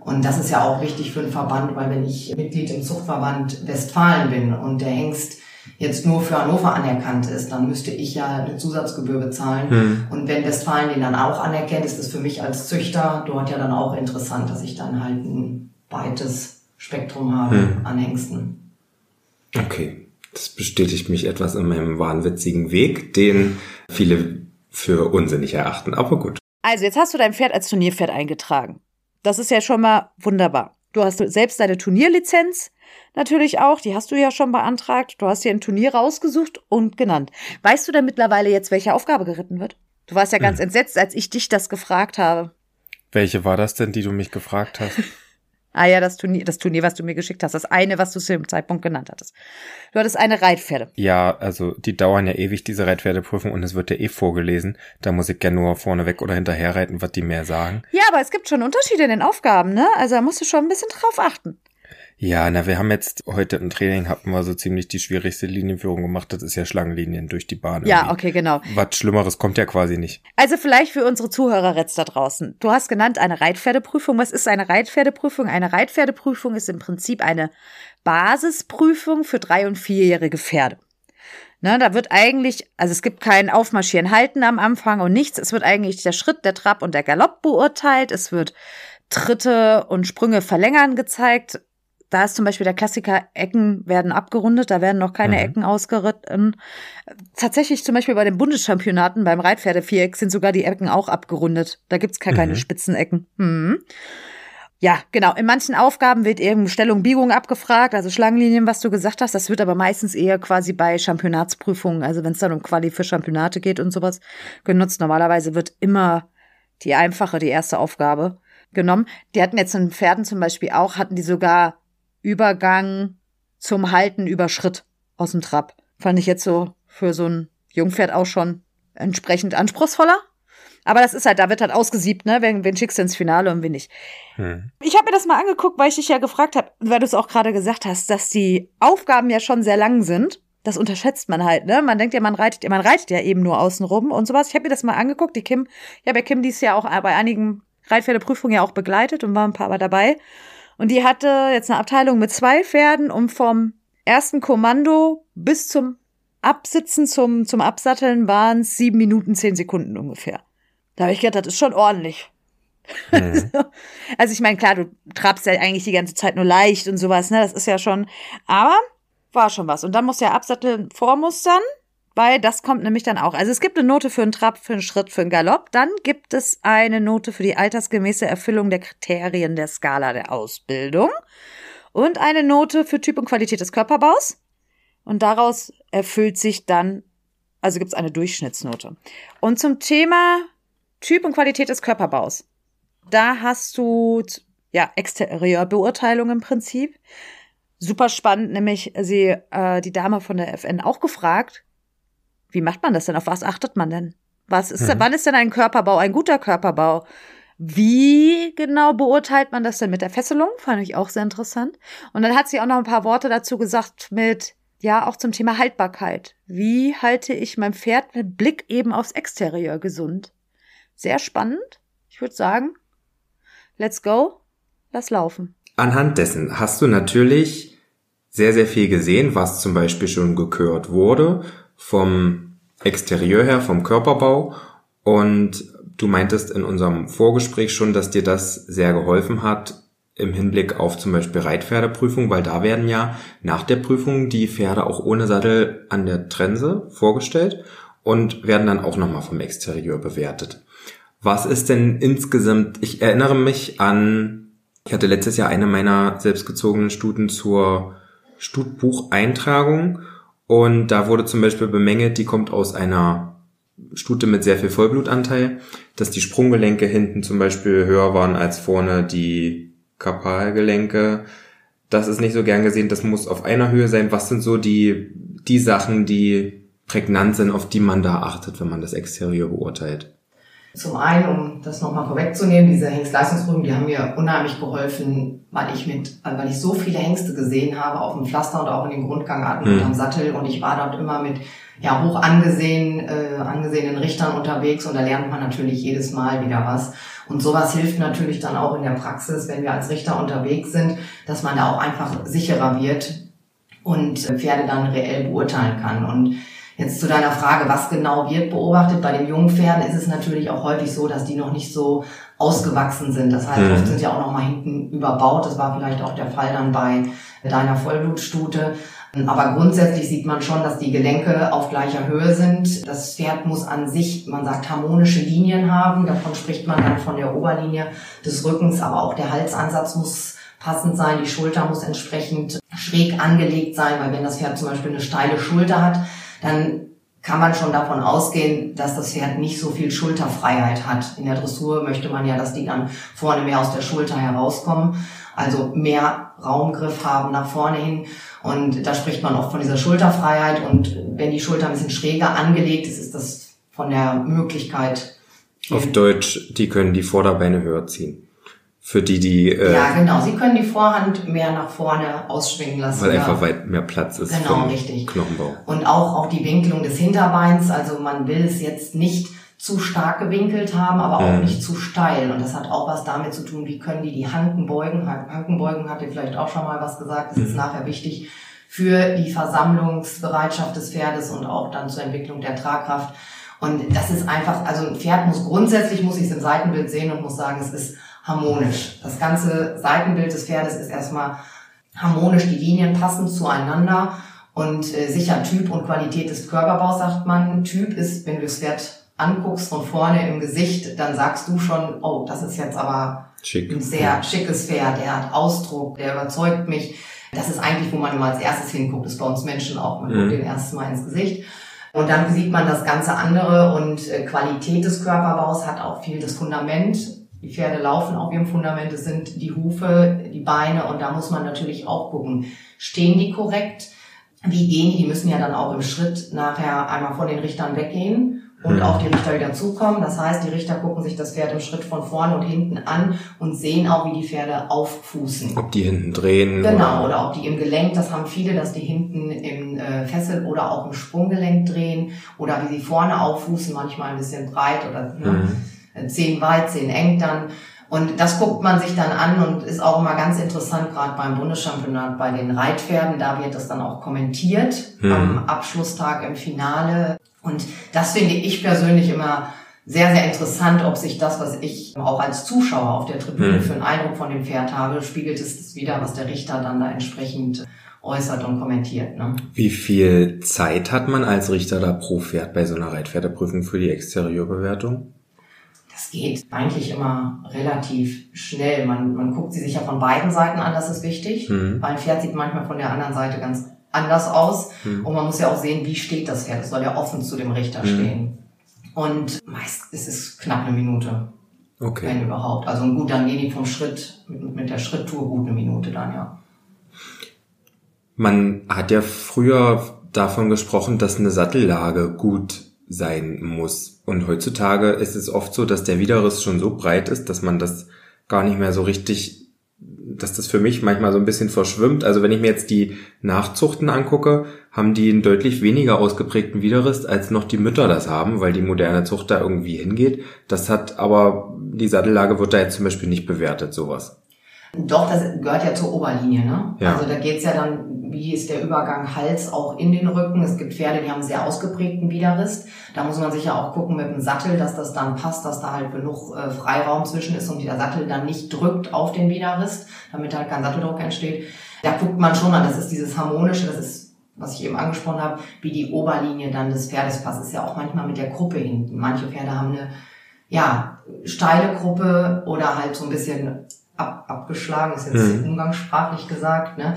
Speaker 4: Und das ist ja auch wichtig für den Verband, weil wenn ich Mitglied im Zuchtverband Westfalen bin und der Hengst jetzt nur für Hannover anerkannt ist, dann müsste ich ja eine Zusatzgebühr bezahlen. Hm. Und wenn Westfalen den dann auch anerkennt, ist das für mich als Züchter dort ja dann auch interessant, dass ich dann halt ein weites Spektrum habe hm. an Hengsten.
Speaker 2: Okay. Das bestätigt mich etwas in meinem wahnwitzigen Weg, den viele für unsinnig erachten. Aber gut.
Speaker 1: Also jetzt hast du dein Pferd als Turnierpferd eingetragen. Das ist ja schon mal wunderbar. Du hast selbst deine Turnierlizenz natürlich auch, die hast du ja schon beantragt. Du hast dir ein Turnier rausgesucht und genannt. Weißt du denn mittlerweile jetzt, welche Aufgabe geritten wird? Du warst ja ganz hm. entsetzt, als ich dich das gefragt habe.
Speaker 2: Welche war das denn, die du mich gefragt hast?
Speaker 1: ah ja, das Turnier, das Turnier, was du mir geschickt hast, das eine, was du zu dem Zeitpunkt genannt hattest. Du hattest eine Reitpferde.
Speaker 2: Ja, also die dauern ja ewig, diese Reitpferdeprüfung, und es wird ja eh vorgelesen. Da muss ich gerne nur vorneweg oder hinterher reiten, was die mehr sagen.
Speaker 1: Ja, aber es gibt schon Unterschiede in den Aufgaben, ne? Also da musst du schon ein bisschen drauf achten.
Speaker 2: Ja, na, wir haben jetzt heute im Training hatten wir so ziemlich die schwierigste Linienführung gemacht. Das ist ja Schlangenlinien durch die Bahn.
Speaker 1: Ja, irgendwie. okay, genau.
Speaker 2: Was Schlimmeres kommt ja quasi nicht.
Speaker 1: Also vielleicht für unsere Zuhörer jetzt da draußen. Du hast genannt eine Reitpferdeprüfung. Was ist eine Reitpferdeprüfung? Eine Reitpferdeprüfung ist im Prinzip eine Basisprüfung für drei- und vierjährige Pferde. Ne, da wird eigentlich, also es gibt kein Aufmarschieren, Halten am Anfang und nichts. Es wird eigentlich der Schritt, der Trab und der Galopp beurteilt. Es wird Tritte und Sprünge verlängern gezeigt da ist zum Beispiel der Klassiker, Ecken werden abgerundet, da werden noch keine mhm. Ecken ausgeritten. Tatsächlich zum Beispiel bei den Bundeschampionaten beim Reitpferdeviereck sind sogar die Ecken auch abgerundet. Da gibt's gar mhm. keine Spitzenecken. Mhm. Ja, genau. In manchen Aufgaben wird eben Stellung, Biegung abgefragt, also Schlangenlinien, was du gesagt hast. Das wird aber meistens eher quasi bei Championatsprüfungen, also wenn es dann um Quali für Championate geht und sowas, genutzt. Normalerweise wird immer die einfache, die erste Aufgabe genommen. Die hatten jetzt in Pferden zum Beispiel auch, hatten die sogar Übergang zum Halten über Schritt aus dem Trab. Fand ich jetzt so für so ein Jungpferd auch schon entsprechend anspruchsvoller. Aber das ist halt, da wird halt ausgesiebt, ne? Wen, wen schickst du ins Finale und wen nicht. Hm. Ich habe mir das mal angeguckt, weil ich dich ja gefragt habe, weil du es auch gerade gesagt hast, dass die Aufgaben ja schon sehr lang sind. Das unterschätzt man halt, ne? Man denkt ja, man reitet, man reitet ja eben nur außen rum und sowas. Ich habe mir das mal angeguckt. Die Kim, ich habe ja Kim dies ja auch bei einigen Reitpferdeprüfungen ja auch begleitet und war ein paar Mal dabei. Und die hatte jetzt eine Abteilung mit zwei Pferden und vom ersten Kommando bis zum Absitzen zum, zum Absatteln waren es sieben Minuten, zehn Sekunden ungefähr. Da habe ich gedacht, das ist schon ordentlich. Mhm. also ich meine, klar, du trabst ja eigentlich die ganze Zeit nur leicht und sowas, ne? Das ist ja schon, aber war schon was. Und dann muss ja absatteln vormustern, weil das kommt nämlich dann auch. Also es gibt eine Note für einen Trab, für einen Schritt, für einen Galopp. Dann gibt es eine Note für die altersgemäße Erfüllung der Kriterien der Skala der Ausbildung und eine Note für Typ und Qualität des Körperbaus. Und daraus erfüllt sich dann, also gibt es eine Durchschnittsnote. Und zum Thema Typ und Qualität des Körperbaus. Da hast du ja Exterieurbeurteilung im Prinzip. Super spannend, nämlich sie äh, die Dame von der FN auch gefragt, wie macht man das denn? Auf was achtet man denn? Was ist, mhm. wann ist denn ein Körperbau ein guter Körperbau? Wie genau beurteilt man das denn mit der Fesselung? Fand ich auch sehr interessant. Und dann hat sie auch noch ein paar Worte dazu gesagt mit, ja, auch zum Thema Haltbarkeit. Wie halte ich mein Pferd mit Blick eben aufs Exterieur gesund? Sehr spannend. Ich würde sagen, let's go, lass laufen.
Speaker 2: Anhand dessen hast du natürlich sehr, sehr viel gesehen, was zum Beispiel schon gekürt wurde vom Exterieur her, vom Körperbau. Und du meintest in unserem Vorgespräch schon, dass dir das sehr geholfen hat im Hinblick auf zum Beispiel Reitpferdeprüfung, weil da werden ja nach der Prüfung die Pferde auch ohne Sattel an der Trense vorgestellt und werden dann auch nochmal vom Exterieur bewertet. Was ist denn insgesamt, ich erinnere mich an, ich hatte letztes Jahr eine meiner selbstgezogenen Stuten zur Stutbucheintragung und da wurde zum Beispiel bemängelt, die kommt aus einer Stute mit sehr viel Vollblutanteil, dass die Sprunggelenke hinten zum Beispiel höher waren als vorne die Kapalgelenke. Das ist nicht so gern gesehen, das muss auf einer Höhe sein. Was sind so die, die Sachen, die prägnant sind, auf die man da achtet, wenn man das Exterieur beurteilt?
Speaker 4: Zum einen, um das nochmal vorwegzunehmen, diese Hengstleistungsprüfungen, die haben mir unheimlich geholfen, weil ich mit, also weil ich so viele Hengste gesehen habe auf dem Pflaster und auch in den Grundgangarten mhm. und am Sattel und ich war dort immer mit ja hoch angesehen, äh, angesehenen Richtern unterwegs und da lernt man natürlich jedes Mal wieder was. Und sowas hilft natürlich dann auch in der Praxis, wenn wir als Richter unterwegs sind, dass man da auch einfach sicherer wird und Pferde dann reell beurteilen kann. Und Jetzt zu deiner Frage, was genau wird beobachtet? Bei den jungen Pferden ist es natürlich auch häufig so, dass die noch nicht so ausgewachsen sind. Das heißt, mhm. oft sind sie auch noch mal hinten überbaut. Das war vielleicht auch der Fall dann bei deiner Vollblutstute. Aber grundsätzlich sieht man schon, dass die Gelenke auf gleicher Höhe sind. Das Pferd muss an sich, man sagt, harmonische Linien haben. Davon spricht man dann von der Oberlinie des Rückens. Aber auch der Halsansatz muss passend sein. Die Schulter muss entsprechend schräg angelegt sein, weil wenn das Pferd zum Beispiel eine steile Schulter hat, dann kann man schon davon ausgehen, dass das Pferd nicht so viel Schulterfreiheit hat. In der Dressur möchte man ja, dass die dann vorne mehr aus der Schulter herauskommen, also mehr Raumgriff haben nach vorne hin. Und da spricht man oft von dieser Schulterfreiheit. Und wenn die Schulter ein bisschen schräger angelegt ist, ist das von der Möglichkeit.
Speaker 2: Auf Deutsch, die können die Vorderbeine höher ziehen für die, die...
Speaker 4: Äh, ja, genau. Sie können die Vorhand mehr nach vorne ausschwingen lassen.
Speaker 2: Weil einfach weit mehr Platz ist
Speaker 4: genau, richtig.
Speaker 2: Knochenbau.
Speaker 4: Und auch, auch die Winkelung des Hinterbeins. Also man will es jetzt nicht zu stark gewinkelt haben, aber auch mhm. nicht zu steil. Und das hat auch was damit zu tun, wie können die die Hanken beugen. Hankenbeugen hat ihr vielleicht auch schon mal was gesagt. Das mhm. ist nachher wichtig für die Versammlungsbereitschaft des Pferdes und auch dann zur Entwicklung der Tragkraft. Und das ist einfach, also ein Pferd muss grundsätzlich, muss ich es im Seitenbild sehen und muss sagen, es ist harmonisch. Das ganze Seitenbild des Pferdes ist erstmal harmonisch, die Linien passen zueinander und äh, sicher Typ und Qualität des Körperbaus, sagt man. Typ ist, wenn du das Pferd anguckst von vorne im Gesicht, dann sagst du schon, oh, das ist jetzt aber
Speaker 2: Schick.
Speaker 4: Ein sehr schickes Pferd, der hat Ausdruck, der überzeugt mich. Das ist eigentlich, wo man immer als erstes hinguckt, ist bei uns Menschen auch. Man
Speaker 2: Mhm.
Speaker 4: guckt den ersten Mal ins Gesicht. Und dann sieht man das ganze andere und äh, Qualität des Körperbaus hat auch viel das Fundament. Die Pferde laufen auf ihrem Fundament, es sind die Hufe, die Beine und da muss man natürlich auch gucken, stehen die korrekt? Wie gehen die? Die müssen ja dann auch im Schritt nachher einmal von den Richtern weggehen und
Speaker 2: Mhm.
Speaker 4: auch die Richter wieder zukommen. Das heißt, die Richter gucken sich das Pferd im Schritt von vorne und hinten an und sehen auch, wie die Pferde auffußen.
Speaker 2: Ob die hinten drehen.
Speaker 4: Genau, oder ob die im Gelenk, das haben viele, dass die hinten im äh, Fessel oder auch im Sprunggelenk drehen oder wie sie vorne auffußen, manchmal ein bisschen breit oder ne,
Speaker 2: Mhm.
Speaker 4: Zehen weit, Zehen eng dann. Und das guckt man sich dann an und ist auch immer ganz interessant, gerade beim Bundeschampionat bei den Reitpferden. Da wird das dann auch kommentiert
Speaker 2: Mhm.
Speaker 4: am Abschlusstag im Finale. Und das finde ich persönlich immer sehr, sehr interessant, ob sich das, was ich auch als Zuschauer auf der Tribüne
Speaker 2: Mhm.
Speaker 4: für einen Eindruck von dem Pferd habe, spiegelt es das wieder, was der Richter dann da entsprechend äußert und kommentiert. Ne?
Speaker 2: Wie viel Zeit hat man als Richter da pro Pferd bei so einer Reitpferdeprüfung für die Exterieurbewertung?
Speaker 4: Das geht eigentlich immer relativ schnell. Man, man guckt sie sich ja von beiden Seiten an, das ist wichtig.
Speaker 2: Mhm.
Speaker 4: Weil ein Pferd sieht manchmal von der anderen Seite ganz anders aus.
Speaker 2: Mhm.
Speaker 4: Und man muss ja auch sehen, wie steht das Pferd. Es soll ja offen zu dem Richter
Speaker 2: Mhm.
Speaker 4: stehen. Und meist ist es knapp eine Minute,
Speaker 2: Okay.
Speaker 4: wenn überhaupt. Also gut, dann gehen die vom Schritt, mit, mit der Schritttour gut eine Minute dann, ja.
Speaker 2: Man hat ja früher davon gesprochen, dass eine Sattellage gut sein muss. Und heutzutage ist es oft so, dass der Widerriss schon so breit ist, dass man das gar nicht mehr so richtig, dass das für mich manchmal so ein bisschen verschwimmt. Also wenn ich mir jetzt die Nachzuchten angucke, haben die einen deutlich weniger ausgeprägten Widerriss, als noch die Mütter das haben, weil die moderne Zucht da irgendwie hingeht. Das hat aber, die Sattellage wird da jetzt zum Beispiel nicht bewertet, sowas.
Speaker 4: Doch, das gehört ja zur Oberlinie, ne?
Speaker 2: Ja.
Speaker 4: Also da geht's ja dann, wie ist der Übergang Hals auch in den Rücken. Es gibt Pferde, die haben sehr ausgeprägten Widerriss. Da muss man sicher auch gucken mit dem Sattel, dass das dann passt, dass da halt genug äh, Freiraum zwischen ist und der Sattel dann nicht drückt auf den Widerriss, damit halt kein Satteldruck entsteht. Da guckt man schon an, das ist dieses harmonische, das ist was ich eben angesprochen habe, wie die Oberlinie dann des Pferdes passt, ist ja auch manchmal mit der Gruppe hinten. Manche Pferde haben eine, ja, steile Gruppe oder halt so ein bisschen ab, abgeschlagen, ist jetzt
Speaker 2: Mhm.
Speaker 4: umgangssprachlich gesagt, ne?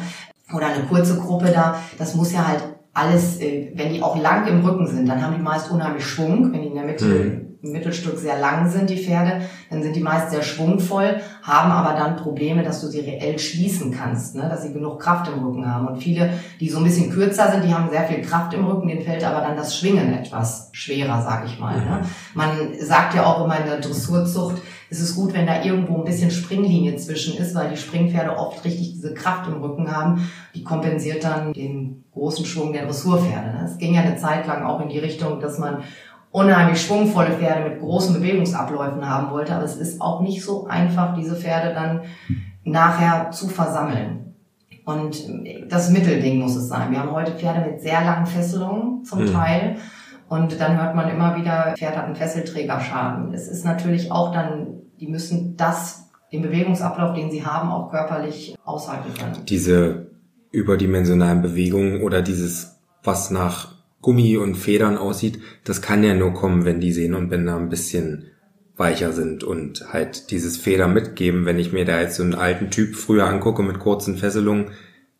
Speaker 4: Oder eine kurze Gruppe da, das muss ja halt alles, äh, wenn die auch lang im Rücken sind, dann haben die meist unheimlich Schwung. Wenn die in der Mitte,
Speaker 2: Mhm.
Speaker 4: Im Mittelstück sehr lang sind, die Pferde, dann sind die meist sehr schwungvoll, haben aber dann Probleme, dass du sie reell schließen kannst, ne? dass sie genug Kraft im Rücken haben. Und viele, die so ein bisschen kürzer sind, die haben sehr viel Kraft im Rücken, denen fällt aber dann das Schwingen etwas schwerer, sag ich mal. Ne? Man sagt ja auch immer in der Dressurzucht, es ist gut, wenn da irgendwo ein bisschen Springlinie zwischen ist, weil die Springpferde oft richtig diese Kraft im Rücken haben. Die kompensiert dann den großen Schwung der Dressurpferde. ne? Es ging ja eine Zeit lang auch in die Richtung, dass man unheimlich schwungvolle Pferde mit großen Bewegungsabläufen haben wollte. Aber es ist auch nicht so einfach, diese Pferde dann nachher zu versammeln. Und das Mittelding muss es sein. Wir haben heute Pferde mit sehr langen Fesselungen zum
Speaker 2: Mhm.
Speaker 4: Teil. Und dann hört man immer wieder, Pferd hat einen Fesselträgerschaden. Es ist natürlich auch dann, die müssen das, den Bewegungsablauf, den sie haben, auch körperlich aushalten können.
Speaker 2: diese überdimensionalen Bewegungen oder dieses, was nach Gummi und Federn aussieht, das kann ja nur kommen, wenn die Sehnen und Bänder ein bisschen weicher sind und halt dieses Feder mitgeben. Wenn ich mir da jetzt so einen alten Typ früher angucke mit kurzen Fesselungen,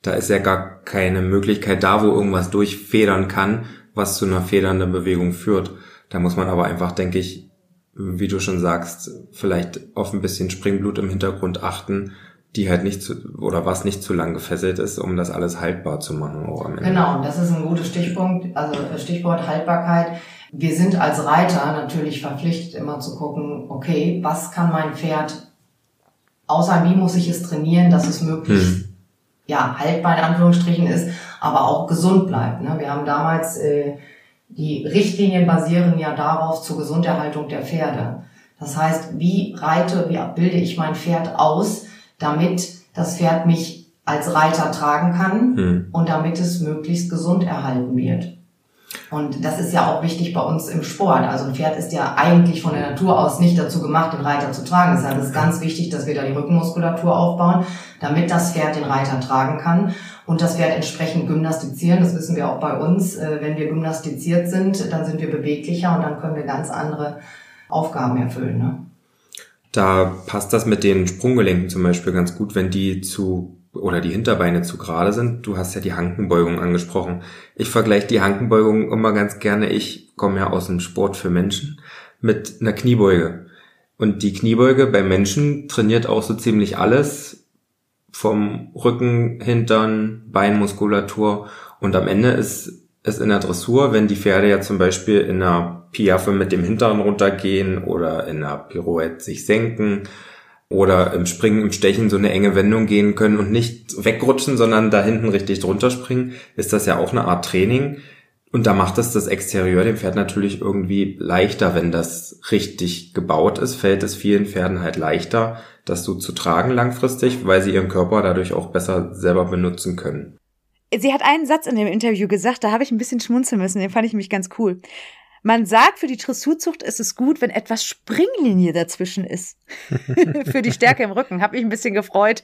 Speaker 2: da ist ja gar keine Möglichkeit da, wo irgendwas durchfedern kann, was zu einer federnden Bewegung führt. Da muss man aber einfach, denke ich, wie du schon sagst, vielleicht auf ein bisschen Springblut im Hintergrund achten, die halt nicht zu, oder was nicht zu lang gefesselt ist, um das alles haltbar zu machen auch am Ende.
Speaker 4: Genau, und das ist ein gutes Stichpunkt, also Stichwort Haltbarkeit. Wir sind als Reiter natürlich verpflichtet, immer zu gucken, okay, was kann mein Pferd, außer wie muss ich es trainieren, dass es möglichst
Speaker 2: Hm.
Speaker 4: ja, haltbar in Anführungsstrichen ist, aber auch gesund bleibt. Ne? Wir haben damals, äh, die Richtlinien basieren ja darauf zur Gesunderhaltung der Pferde. Das heißt, wie reite, wie bilde ich mein Pferd aus, damit das Pferd mich als Reiter tragen kann
Speaker 2: Hm.
Speaker 4: und damit es möglichst gesund erhalten wird. Und das ist ja auch wichtig bei uns im Sport. Also ein Pferd ist ja eigentlich von der Natur aus nicht dazu gemacht, den Reiter zu tragen. Deshalb ist es ganz wichtig, dass wir da die Rückenmuskulatur aufbauen, damit das Pferd den Reiter tragen kann und das Pferd entsprechend gymnastizieren. Das wissen wir auch bei uns. Äh, Wenn wir gymnastiziert sind, dann sind wir beweglicher und dann können wir ganz andere Aufgaben erfüllen. Ne?
Speaker 2: Da passt das mit den Sprunggelenken zum Beispiel ganz gut, wenn die zu oder die Hinterbeine zu gerade sind. Du hast ja die Hankenbeugung angesprochen. Ich vergleiche die Hankenbeugung immer ganz gerne. Ich komme ja aus dem Sport für Menschen mit einer Kniebeuge. Und die Kniebeuge bei Menschen trainiert auch so ziemlich alles vom Rücken, Hintern, Beinmuskulatur. Und am Ende ist es in der Dressur, wenn die Pferde ja zum Beispiel in einer Piaffe mit dem Hintern runtergehen oder in einer Pirouette sich senken oder im Springen, im Stechen so eine enge Wendung gehen können und nicht wegrutschen, sondern da hinten richtig drunter springen, ist das ja auch eine Art Training. Und da macht es das Exterieur dem Pferd natürlich irgendwie leichter, wenn das richtig gebaut ist, fällt es vielen Pferden halt leichter, das so zu tragen langfristig, weil sie ihren Körper dadurch auch besser selber benutzen können.
Speaker 1: Sie hat einen Satz in dem Interview gesagt, da habe ich ein bisschen schmunzeln müssen, den fand ich mich ganz cool. Man sagt, für die Dressurzucht ist es gut, wenn etwas Springlinie dazwischen ist. für die Stärke im Rücken. Hab mich ein bisschen gefreut.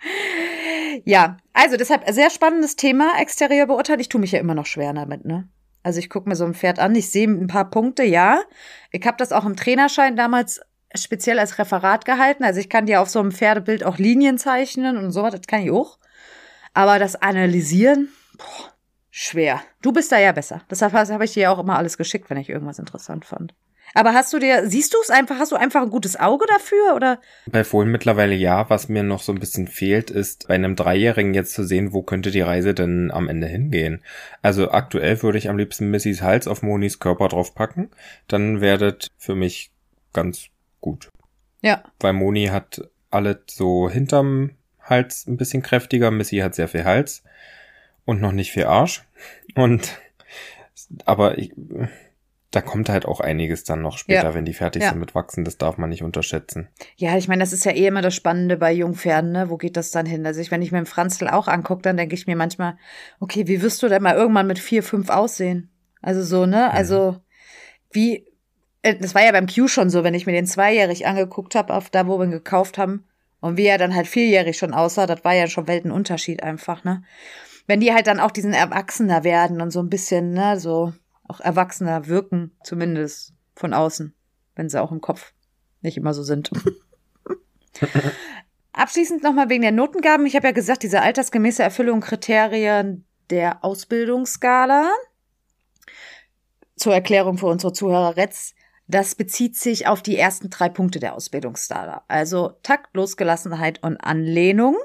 Speaker 1: ja, also deshalb sehr spannendes Thema, Exterieur beurteilt. Ich tue mich ja immer noch schwer damit, ne? Also ich gucke mir so ein Pferd an, ich sehe ein paar Punkte, ja. Ich habe das auch im Trainerschein damals speziell als Referat gehalten. Also ich kann dir auf so einem Pferdebild auch Linien zeichnen und so, das kann ich auch. Aber das Analysieren, boah, schwer. Du bist da ja besser. Deshalb habe ich dir ja auch immer alles geschickt, wenn ich irgendwas interessant fand. Aber hast du dir, siehst du es einfach, hast du einfach ein gutes Auge dafür oder?
Speaker 2: Bei Fohlen mittlerweile ja. Was mir noch so ein bisschen fehlt, ist bei einem Dreijährigen jetzt zu sehen, wo könnte die Reise denn am Ende hingehen. Also aktuell würde ich am liebsten Missys Hals auf Monis Körper draufpacken. Dann werdet für mich ganz gut.
Speaker 1: Ja.
Speaker 2: Weil Moni hat alles so hinterm Hals ein bisschen kräftiger. Missy hat sehr viel Hals und noch nicht viel Arsch. Und aber ich, da kommt halt auch einiges dann noch später, ja. wenn die fertig ja. sind mit Wachsen. Das darf man nicht unterschätzen.
Speaker 1: Ja, ich meine, das ist ja eh immer das Spannende bei Jungpferden, ne? Wo geht das dann hin? Also ich, wenn ich mir den Franzl auch angucke, dann denke ich mir manchmal, okay, wie wirst du denn mal irgendwann mit vier, fünf aussehen? Also so, ne? Mhm. Also wie, äh, das war ja beim Q schon so, wenn ich mir den zweijährig angeguckt habe, auf da, wo wir ihn gekauft haben, und wie er dann halt vierjährig schon aussah, das war ja schon Weltenunterschied einfach, ne? Wenn die halt dann auch diesen Erwachsener werden und so ein bisschen, ne, so auch Erwachsener wirken, zumindest von außen, wenn sie auch im Kopf nicht immer so sind. Abschließend nochmal wegen der Notengaben. Ich habe ja gesagt, diese altersgemäße Erfüllung Kriterien der Ausbildungsskala. Zur Erklärung für unsere Zuhörer Retz. Das bezieht sich auf die ersten drei Punkte der Ausbildungsskala. Also Takt, Losgelassenheit und Anlehnung.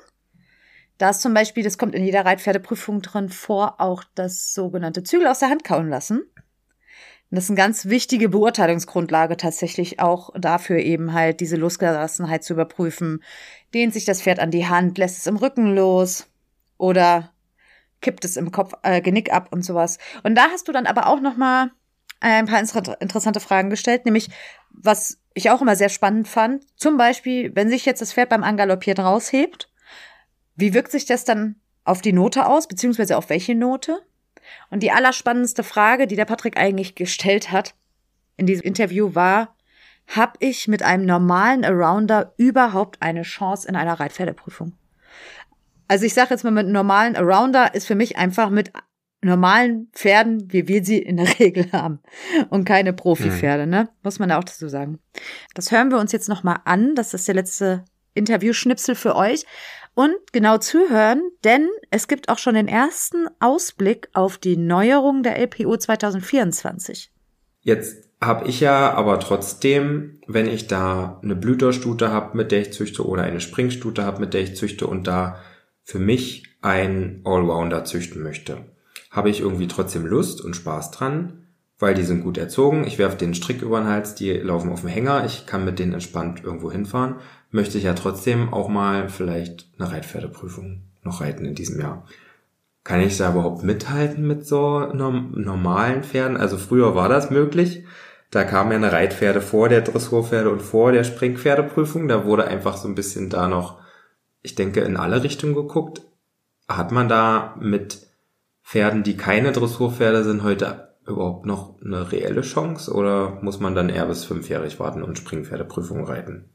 Speaker 1: Da ist zum Beispiel, das kommt in jeder Reitpferdeprüfung drin vor, auch das sogenannte Zügel aus der Hand kauen lassen. Und das ist eine ganz wichtige Beurteilungsgrundlage tatsächlich auch dafür eben halt diese Losgelassenheit zu überprüfen. Dehnt sich das Pferd an die Hand, lässt es im Rücken los oder kippt es im Kopf äh, Genick ab und sowas. Und da hast du dann aber auch noch mal ein paar interessante Fragen gestellt, nämlich was ich auch immer sehr spannend fand. Zum Beispiel, wenn sich jetzt das Pferd beim Angaloppieren raushebt wie wirkt sich das dann auf die Note aus, beziehungsweise auf welche Note? Und die allerspannendste Frage, die der Patrick eigentlich gestellt hat in diesem Interview war, habe ich mit einem normalen Arounder überhaupt eine Chance in einer Reitpferdeprüfung? Also ich sage jetzt mal, mit einem normalen Arounder ist für mich einfach mit normalen Pferden, wie wir sie in der Regel haben und keine Profi-Pferde, ne? Muss man da auch dazu sagen. Das hören wir uns jetzt nochmal an. Das ist der letzte Interviewschnipsel für euch und genau zuhören, denn es gibt auch schon den ersten Ausblick auf die Neuerung der LPO 2024.
Speaker 2: Jetzt habe ich ja aber trotzdem, wenn ich da eine Blüterstute habe, mit der ich züchte, oder eine Springstute habe, mit der ich züchte und da für mich ein Allrounder züchten möchte, habe ich irgendwie trotzdem Lust und Spaß dran, weil die sind gut erzogen. Ich werfe den Strick über den Hals, die laufen auf dem Hänger, ich kann mit denen entspannt irgendwo hinfahren möchte ich ja trotzdem auch mal vielleicht eine Reitpferdeprüfung noch reiten in diesem Jahr. Kann ich da überhaupt mithalten mit so normalen Pferden? Also früher war das möglich. Da kam ja eine Reitpferde vor der Dressurpferde und vor der Springpferdeprüfung. Da wurde einfach so ein bisschen da noch, ich denke, in alle Richtungen geguckt. Hat man da mit Pferden, die keine Dressurpferde sind, heute überhaupt noch eine reelle Chance oder muss man dann eher bis fünfjährig warten und Springpferdeprüfung reiten?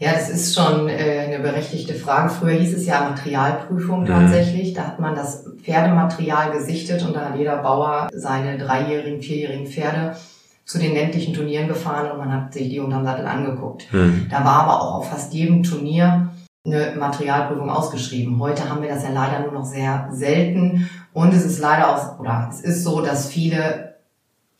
Speaker 4: Ja, das ist schon äh, eine berechtigte Frage. Früher hieß es ja Materialprüfung mhm. tatsächlich. Da hat man das Pferdematerial gesichtet und da hat jeder Bauer seine dreijährigen, vierjährigen Pferde zu den ländlichen Turnieren gefahren und man hat sich die unterm Sattel angeguckt. Hm. Da war aber auch auf fast jedem Turnier eine Materialprüfung ausgeschrieben. Heute haben wir das ja leider nur noch sehr selten und es ist leider auch, oder es ist so, dass viele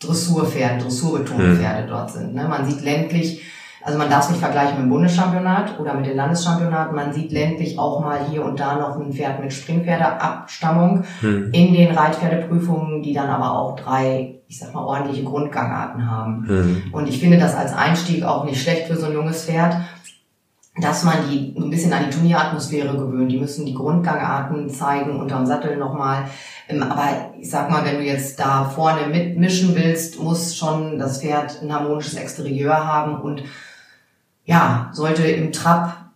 Speaker 4: Dressurpferde, dressurbetonte Pferde hm. dort sind. Ne? Man sieht ländlich also man darf es nicht vergleichen mit dem Bundeschampionat oder mit dem Landeschampionat. Man sieht ländlich auch mal hier und da noch ein Pferd mit Springpferdeabstammung hm. in den Reitpferdeprüfungen, die dann aber auch drei, ich sag mal, ordentliche Grundgangarten haben. Hm. Und ich finde das als Einstieg auch nicht schlecht für so ein junges Pferd, dass man die ein bisschen an die Turnieratmosphäre gewöhnt. Die müssen die Grundgangarten zeigen unterm Sattel nochmal. Ähm, aber ich sag mal, wenn du jetzt da vorne mitmischen willst, muss schon das Pferd ein harmonisches Exterieur haben und ja, sollte im Trab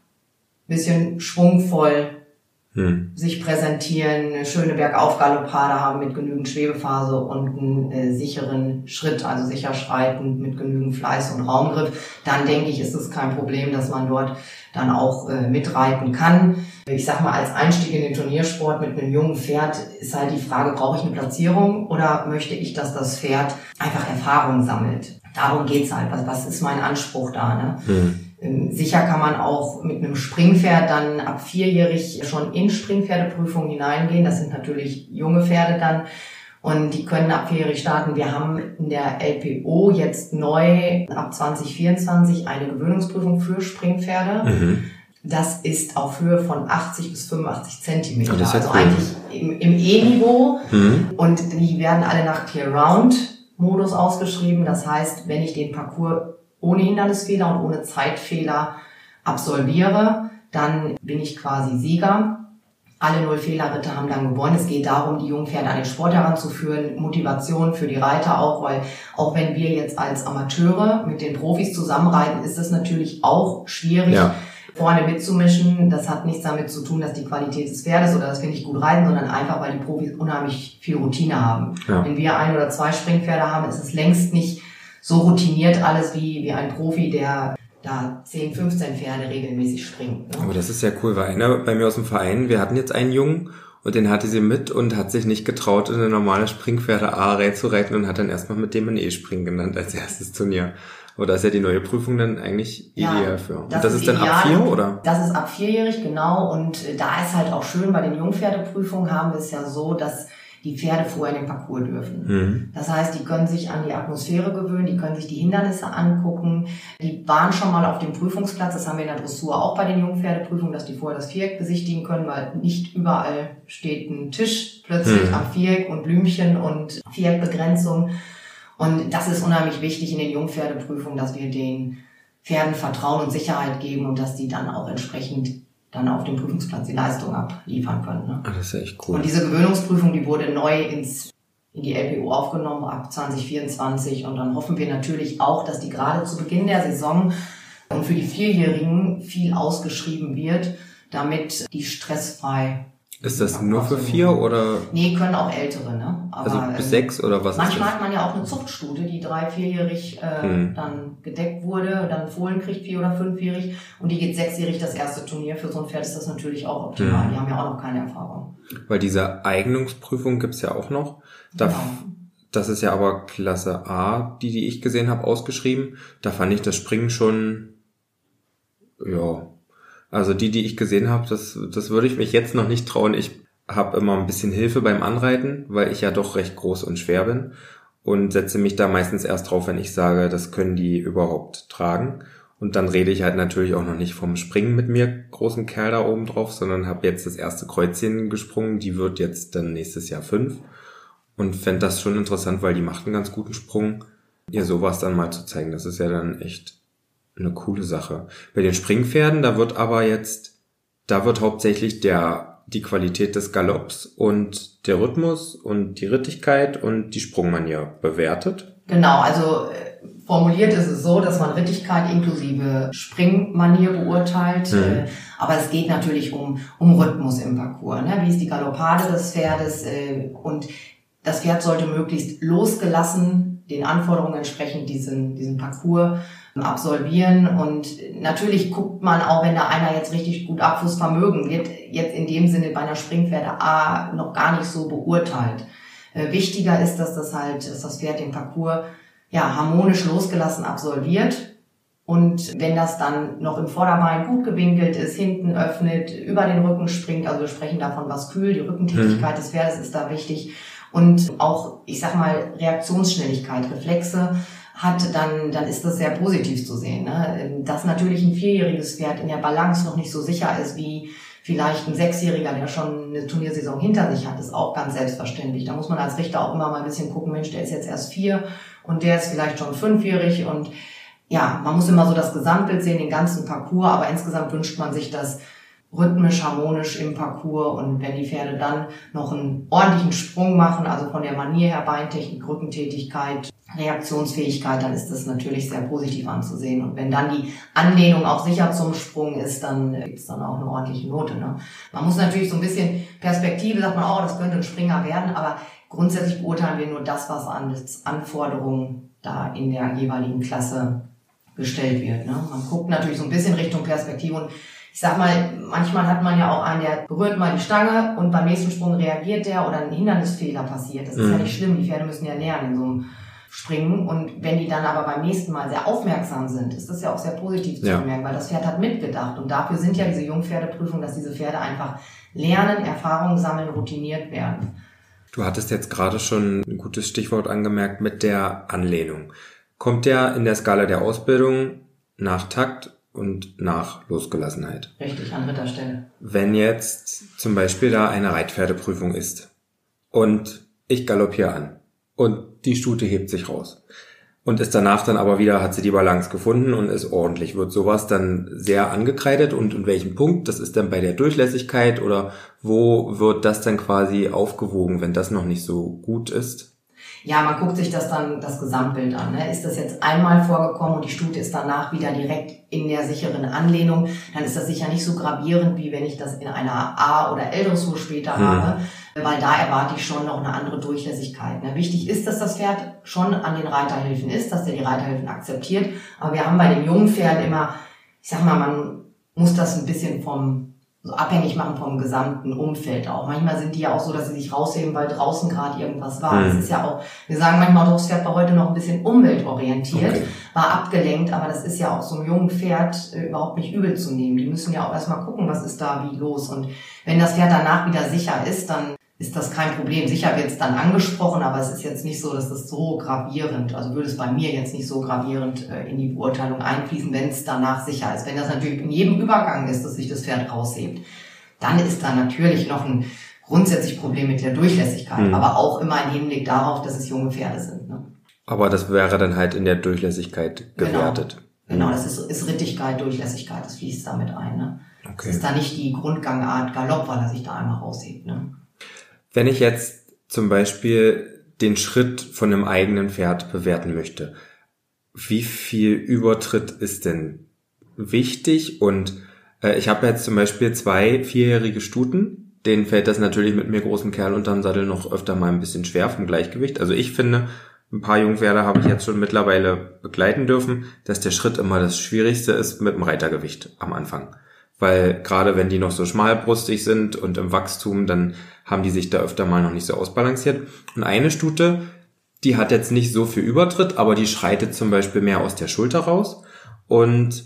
Speaker 4: bisschen schwungvoll hm. sich präsentieren, eine schöne Bergaufgaloppade haben mit genügend Schwebephase und einen äh, sicheren Schritt, also sicher schreitend mit genügend Fleiß und Raumgriff, dann denke ich, ist es kein Problem, dass man dort dann auch äh, mitreiten kann. Ich sag mal, als Einstieg in den Turniersport mit einem jungen Pferd ist halt die Frage, brauche ich eine Platzierung oder möchte ich, dass das Pferd einfach Erfahrung sammelt? Darum geht's halt. Was, was ist mein Anspruch da? Ne? Hm. Ähm, sicher kann man auch mit einem Springpferd dann ab vierjährig schon in Springpferdeprüfungen hineingehen. Das sind natürlich junge Pferde dann. Und die können ab vierjährig starten. Wir haben in der LPO jetzt neu ab 2024 eine Gewöhnungsprüfung für Springpferde. Mhm. Das ist auf Höhe von 80 bis 85 Zentimeter. Also cool. eigentlich im, im E-Niveau. Mhm. Und die werden alle nach Clear Round Modus ausgeschrieben. Das heißt, wenn ich den Parcours ohne Hindernisfehler und ohne Zeitfehler absolviere, dann bin ich quasi Sieger. Alle null Fehlerritte haben dann gewonnen. Es geht darum, die jungen Pferde an den Sport heranzuführen, Motivation für die Reiter auch, weil auch wenn wir jetzt als Amateure mit den Profis zusammenreiten, ist es natürlich auch schwierig, ja. vorne mitzumischen. Das hat nichts damit zu tun, dass die Qualität des Pferdes oder dass wir nicht gut reiten, sondern einfach, weil die Profis unheimlich viel Routine haben. Ja. Wenn wir ein oder zwei Springpferde haben, ist es längst nicht so routiniert alles wie, wie ein Profi, der da 10, 15 Pferde regelmäßig springt.
Speaker 2: Ne? Aber das ist ja cool, weil einer bei mir aus dem Verein, wir hatten jetzt einen Jungen und den hatte sie mit und hat sich nicht getraut, in eine normale Springpferde A zu reiten und hat dann erstmal mit dem ein E-Springen genannt als erstes Turnier. Aber da ist ja die neue Prüfung dann eigentlich ja, ideal für. Und das, das ist, ist dann ab vier, oder?
Speaker 4: Das ist ab vierjährig, genau. Und da ist halt auch schön, bei den Jungpferdeprüfungen haben wir es ja so, dass die Pferde vorher in den Parcours dürfen. Mhm. Das heißt, die können sich an die Atmosphäre gewöhnen, die können sich die Hindernisse angucken. Die waren schon mal auf dem Prüfungsplatz, das haben wir in der Dressur auch bei den Jungpferdeprüfungen, dass die vorher das Viereck besichtigen können, weil nicht überall steht ein Tisch plötzlich mhm. am Viereck und Blümchen und Viereckbegrenzung. Und das ist unheimlich wichtig in den Jungpferdeprüfungen, dass wir den Pferden Vertrauen und Sicherheit geben und dass die dann auch entsprechend dann auf dem Prüfungsplatz die Leistung abliefern können. Ne?
Speaker 2: Ah, das ist ja echt cool.
Speaker 4: Und diese Gewöhnungsprüfung, die wurde neu ins, in die LPO aufgenommen ab 2024 und dann hoffen wir natürlich auch, dass die gerade zu Beginn der Saison und für die Vierjährigen viel ausgeschrieben wird, damit die stressfrei
Speaker 2: ist das nur für vier oder?
Speaker 4: Nee, können auch ältere, ne?
Speaker 2: Aber, also bis ähm, sechs oder was?
Speaker 4: Manchmal hat man ja auch eine Zuchtstute, die drei, vierjährig äh, hm. dann gedeckt wurde, dann Fohlen kriegt vier oder fünfjährig und die geht sechsjährig das erste Turnier. Für so ein Pferd ist das natürlich auch optimal. Hm. Die haben ja auch noch keine Erfahrung.
Speaker 2: Weil diese Eignungsprüfung gibt's ja auch noch. Da, genau. Das ist ja aber Klasse A, die, die ich gesehen habe, ausgeschrieben. Da fand ich das Springen schon, ja, also die, die ich gesehen habe, das, das würde ich mich jetzt noch nicht trauen. Ich habe immer ein bisschen Hilfe beim Anreiten, weil ich ja doch recht groß und schwer bin und setze mich da meistens erst drauf, wenn ich sage, das können die überhaupt tragen. Und dann rede ich halt natürlich auch noch nicht vom Springen mit mir, großen Kerl da oben drauf, sondern habe jetzt das erste Kreuzchen gesprungen. Die wird jetzt dann nächstes Jahr fünf. Und fände das schon interessant, weil die macht einen ganz guten Sprung. Ihr sowas dann mal zu zeigen, das ist ja dann echt eine coole Sache. Bei den Springpferden, da wird aber jetzt, da wird hauptsächlich der, die Qualität des Galopps und der Rhythmus und die Rittigkeit und die Sprungmanier bewertet.
Speaker 4: Genau, also äh, formuliert ist es so, dass man Rittigkeit inklusive Springmanier beurteilt. Mhm. Äh, aber es geht natürlich um, um Rhythmus im Parcours. Ne? Wie ist die Galoppade des Pferdes? Äh, und das Pferd sollte möglichst losgelassen den Anforderungen entsprechend diesen, diesen Parcours absolvieren. Und natürlich guckt man auch, wenn da einer jetzt richtig gut Abflussvermögen wird, jetzt in dem Sinne bei einer Springpferde A noch gar nicht so beurteilt. Äh, wichtiger ist, dass das halt, dass das Pferd den Parcours ja, harmonisch losgelassen absolviert. Und wenn das dann noch im Vorderbein gut gewinkelt ist, hinten öffnet, über den Rücken springt, also wir sprechen davon was kühl, die Rückentätigkeit mhm. des Pferdes ist da wichtig. Und auch, ich sag mal, Reaktionsschnelligkeit, Reflexe hat, dann, dann ist das sehr positiv zu sehen. Ne? Dass natürlich ein vierjähriges Pferd in der Balance noch nicht so sicher ist wie vielleicht ein Sechsjähriger, der schon eine Turniersaison hinter sich hat, ist auch ganz selbstverständlich. Da muss man als Richter auch immer mal ein bisschen gucken, Mensch, der ist jetzt erst vier und der ist vielleicht schon fünfjährig und ja, man muss immer so das Gesamtbild sehen, den ganzen Parcours, aber insgesamt wünscht man sich das rhythmisch, harmonisch im Parcours und wenn die Pferde dann noch einen ordentlichen Sprung machen, also von der Manier her Beintechnik, Rückentätigkeit, Reaktionsfähigkeit, dann ist das natürlich sehr positiv anzusehen. Und wenn dann die Anlehnung auch sicher zum Sprung ist, dann gibt es dann auch eine ordentliche Note. Ne? Man muss natürlich so ein bisschen Perspektive, sagt man, oh, das könnte ein Springer werden, aber grundsätzlich beurteilen wir nur das, was an Anforderungen da in der jeweiligen Klasse gestellt wird. Ne? Man guckt natürlich so ein bisschen Richtung Perspektive und ich sag mal, manchmal hat man ja auch einen, der berührt mal die Stange und beim nächsten Sprung reagiert der oder ein Hindernisfehler passiert. Das ist mhm. ja nicht schlimm, die Pferde müssen ja lernen in so einem Springen und wenn die dann aber beim nächsten Mal sehr aufmerksam sind, ist das ja auch sehr positiv zu ja. bemerken, weil das Pferd hat mitgedacht und dafür sind ja diese Jungpferdeprüfungen, dass diese Pferde einfach lernen, Erfahrungen sammeln, routiniert werden.
Speaker 2: Du hattest jetzt gerade schon ein gutes Stichwort angemerkt mit der Anlehnung. Kommt der in der Skala der Ausbildung nach Takt und nach Losgelassenheit.
Speaker 4: Richtig, an dritter Stelle.
Speaker 2: Wenn jetzt zum Beispiel da eine Reitpferdeprüfung ist und ich galoppiere an und die Stute hebt sich raus und ist danach dann aber wieder, hat sie die Balance gefunden und ist ordentlich, wird sowas dann sehr angekreidet und in welchem Punkt, das ist dann bei der Durchlässigkeit oder wo wird das dann quasi aufgewogen, wenn das noch nicht so gut ist?
Speaker 4: Ja, man guckt sich das dann, das Gesamtbild an. Ne? Ist das jetzt einmal vorgekommen und die Stute ist danach wieder direkt in der sicheren Anlehnung, dann ist das sicher nicht so gravierend, wie wenn ich das in einer A- oder L-Dressur später mhm. habe, weil da erwarte ich schon noch eine andere Durchlässigkeit. Ne? Wichtig ist, dass das Pferd schon an den Reiterhilfen ist, dass der die Reiterhilfen akzeptiert, aber wir haben bei den jungen Pferden immer, ich sag mal, man muss das ein bisschen vom so abhängig machen vom gesamten Umfeld auch. Manchmal sind die ja auch so, dass sie sich rausheben, weil draußen gerade irgendwas war. Mhm. Das ist ja auch, wir sagen manchmal, das Pferd war heute noch ein bisschen umweltorientiert, okay. war abgelenkt, aber das ist ja auch so einem jungen Pferd äh, überhaupt nicht übel zu nehmen. Die müssen ja auch erstmal gucken, was ist da wie los. Und wenn das Pferd danach wieder sicher ist, dann ist das kein Problem. Sicher wird es dann angesprochen, aber es ist jetzt nicht so, dass das so gravierend, also würde es bei mir jetzt nicht so gravierend äh, in die Beurteilung einfließen, wenn es danach sicher ist. Wenn das natürlich in jedem Übergang ist, dass sich das Pferd raushebt, dann ist da natürlich noch ein grundsätzlich Problem mit der Durchlässigkeit, mhm. aber auch immer ein Hinblick darauf, dass es junge Pferde sind. Ne?
Speaker 2: Aber das wäre dann halt in der Durchlässigkeit
Speaker 4: genau.
Speaker 2: gewertet.
Speaker 4: Genau, genau das ist, ist Rittigkeit, Durchlässigkeit, das fließt damit ein. Ne? Okay. Das ist da nicht die Grundgangart Galopp, weil er sich da einmal raushebt. Ne?
Speaker 2: Wenn ich jetzt zum Beispiel den Schritt von einem eigenen Pferd bewerten möchte, wie viel Übertritt ist denn wichtig? Und äh, ich habe jetzt zum Beispiel zwei vierjährige Stuten, denen fällt das natürlich mit mir großen Kerl unterm Sattel noch öfter mal ein bisschen schwer vom Gleichgewicht. Also ich finde, ein paar Jungpferde habe ich jetzt schon mittlerweile begleiten dürfen, dass der Schritt immer das Schwierigste ist mit dem Reitergewicht am Anfang weil gerade wenn die noch so schmalbrustig sind und im Wachstum, dann haben die sich da öfter mal noch nicht so ausbalanciert. Und eine Stute, die hat jetzt nicht so viel Übertritt, aber die schreitet zum Beispiel mehr aus der Schulter raus. Und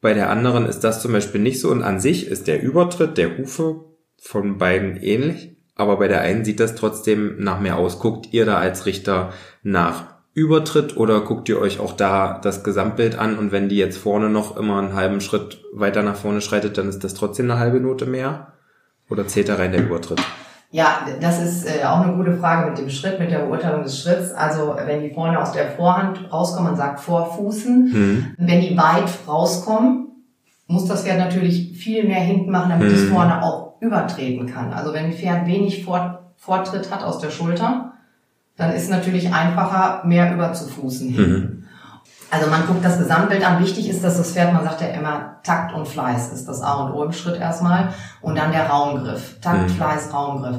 Speaker 2: bei der anderen ist das zum Beispiel nicht so. Und an sich ist der Übertritt der Hufe von beiden ähnlich. Aber bei der einen sieht das trotzdem nach mehr aus. Guckt ihr da als Richter nach Übertritt oder guckt ihr euch auch da das Gesamtbild an und wenn die jetzt vorne noch immer einen halben Schritt weiter nach vorne schreitet, dann ist das trotzdem eine halbe Note mehr? Oder zählt da rein der Übertritt?
Speaker 4: Ja, das ist äh, auch eine gute Frage mit dem Schritt, mit der Beurteilung des Schritts. Also wenn die vorne aus der Vorhand rauskommen, man sagt Vorfußen, hm. wenn die weit rauskommen, muss das Pferd natürlich viel mehr hinten machen, damit hm. es vorne auch übertreten kann. Also wenn ein Pferd wenig Vortritt hat aus der Schulter, dann ist natürlich einfacher, mehr überzufußen hin. Mhm. Also man guckt das Gesamtbild an. Wichtig ist, dass das Pferd, man sagt ja immer, Takt und Fleiß ist das A und O im Schritt erstmal. Und dann der Raumgriff. Takt, mhm. Fleiß, Raumgriff.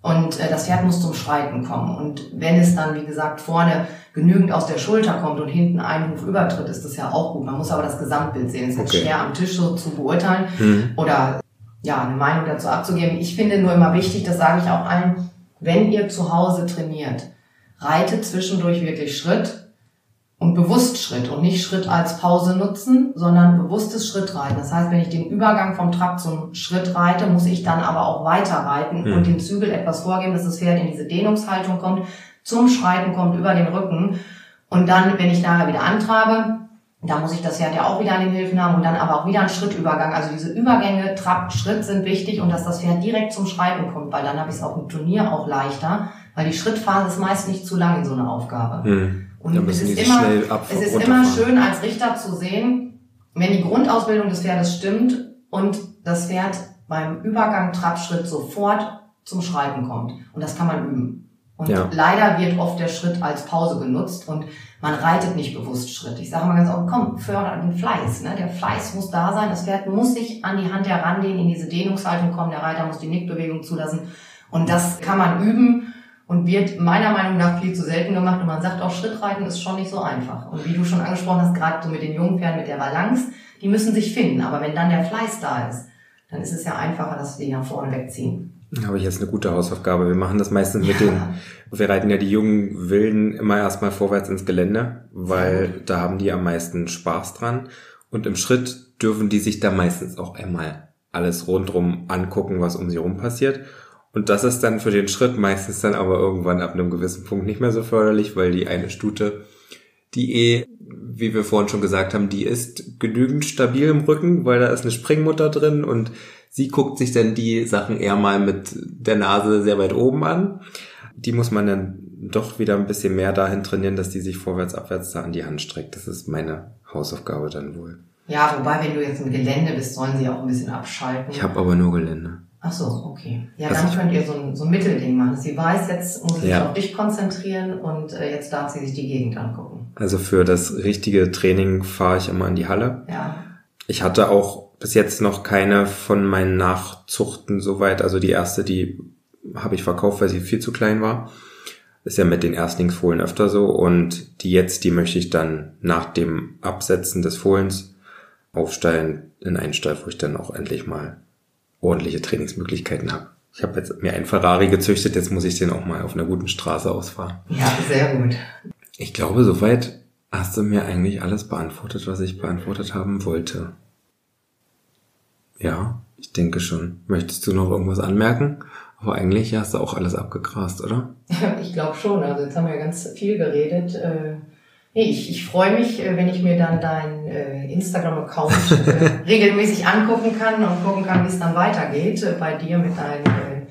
Speaker 4: Und äh, das Pferd muss zum Schreiten kommen. Und wenn es dann, wie gesagt, vorne genügend aus der Schulter kommt und hinten einen Huf übertritt, ist das ja auch gut. Man muss aber das Gesamtbild sehen. Es ist okay. schwer am Tisch so zu beurteilen mhm. oder ja, eine Meinung dazu abzugeben. Ich finde nur immer wichtig, das sage ich auch allen, wenn ihr zu Hause trainiert, reite zwischendurch wirklich Schritt und bewusst Schritt und nicht Schritt als Pause nutzen, sondern bewusstes Schritt reiten. Das heißt, wenn ich den Übergang vom Trab zum Schritt reite, muss ich dann aber auch weiter reiten
Speaker 2: Mhm.
Speaker 4: und den Zügel etwas vorgeben, dass das Pferd in diese Dehnungshaltung kommt, zum Schreiten kommt über den Rücken und dann, wenn ich nachher wieder antrabe, da muss ich das Pferd ja auch wieder an den Hilfen haben und dann aber auch wieder ein Schrittübergang. Also diese Übergänge, Trab, Schritt sind wichtig und dass das Pferd direkt zum Schreiten kommt, weil dann habe ich es auf dem Turnier auch leichter, weil die Schrittphase ist meist nicht zu lang in so einer Aufgabe.
Speaker 2: Hm.
Speaker 4: Und
Speaker 2: Da
Speaker 4: es ist immer, es ist immer schön als Richter zu sehen, wenn die Grundausbildung des Pferdes stimmt und das Pferd beim Übergang Trabschritt sofort zum Schreiten kommt. Und das kann man üben. Und
Speaker 2: Ja.
Speaker 4: leider wird oft der Schritt als Pause genutzt und man reitet nicht bewusst Schritt. Ich sage mal ganz oft, komm, förder den Fleiß. Ne? Der Fleiß muss da sein. Das Pferd muss sich an die Hand herangehen, in diese Dehnungshaltung kommen. Der Reiter muss die Nickbewegung zulassen. Und das kann man üben und wird meiner Meinung nach viel zu selten gemacht. Und man sagt auch, Schrittreiten ist schon nicht so einfach. Und wie du schon angesprochen hast, gerade so mit den jungen Pferden, mit der Balance, die müssen sich finden. Aber wenn dann der Fleiß da ist, dann ist es ja einfacher, dass wir die nach vorne wegziehen.
Speaker 2: Habe ich jetzt eine gute Hausaufgabe. Wir machen das meistens mit den, wir reiten ja die jungen Wilden immer erstmal vorwärts ins Gelände, weil da haben die am meisten Spaß dran. Und im Schritt dürfen die sich da meistens auch einmal alles rundrum angucken, was um sie rum passiert. Und das ist dann für den Schritt meistens dann aber irgendwann ab einem gewissen Punkt nicht mehr so förderlich, weil die eine Stute, die eh, wie wir vorhin schon gesagt haben, die ist genügend stabil im Rücken, weil da ist eine Springmutter drin und sie guckt sich dann die Sachen eher mal mit der Nase sehr weit oben an. Die muss man dann doch wieder ein bisschen mehr dahin trainieren, dass die sich vorwärts, abwärts da an die Hand streckt. Das ist meine Hausaufgabe dann wohl.
Speaker 4: Ja, wobei, wenn du jetzt im Gelände bist, sollen sie auch ein bisschen abschalten.
Speaker 2: Ich habe aber nur Gelände.
Speaker 4: Ach so, okay. Ja,
Speaker 2: Also
Speaker 4: dann könnt ihr so ein, so ein Mittelding machen. Sie weiß, jetzt muss sie sich
Speaker 2: Ja.
Speaker 4: auf dich konzentrieren und äh, jetzt darf sie sich die Gegend angucken.
Speaker 2: Also für das richtige Training fahre ich immer in die Halle.
Speaker 4: Ja.
Speaker 2: Ich hatte auch bis jetzt noch keine von meinen Nachzuchten soweit. Also die erste, die habe ich verkauft, weil sie viel zu klein war. Ist ja mit den Erstlingsfohlen öfter so. Und die jetzt, die möchte ich dann nach dem Absetzen des Fohlens aufstellen in einen Stall, wo ich dann auch endlich mal ordentliche Trainingsmöglichkeiten habe. Ich habe jetzt mir einen Ferrari gezüchtet, jetzt muss ich den auch mal auf einer guten Straße ausfahren.
Speaker 4: Ja, sehr gut.
Speaker 2: Ich glaube, soweit hast du mir eigentlich alles beantwortet, was ich beantwortet haben wollte. Ja, ich denke schon. Möchtest du noch irgendwas anmerken? Aber eigentlich hast du auch alles abgegrast, oder?
Speaker 4: Ich glaube schon. Also jetzt haben wir ganz viel geredet. Äh, ich, ich freue mich, äh, wenn ich mir dann deinen äh, Instagram-Account äh, regelmäßig angucken kann und gucken kann, wie es dann weitergeht äh, bei dir mit deinen äh,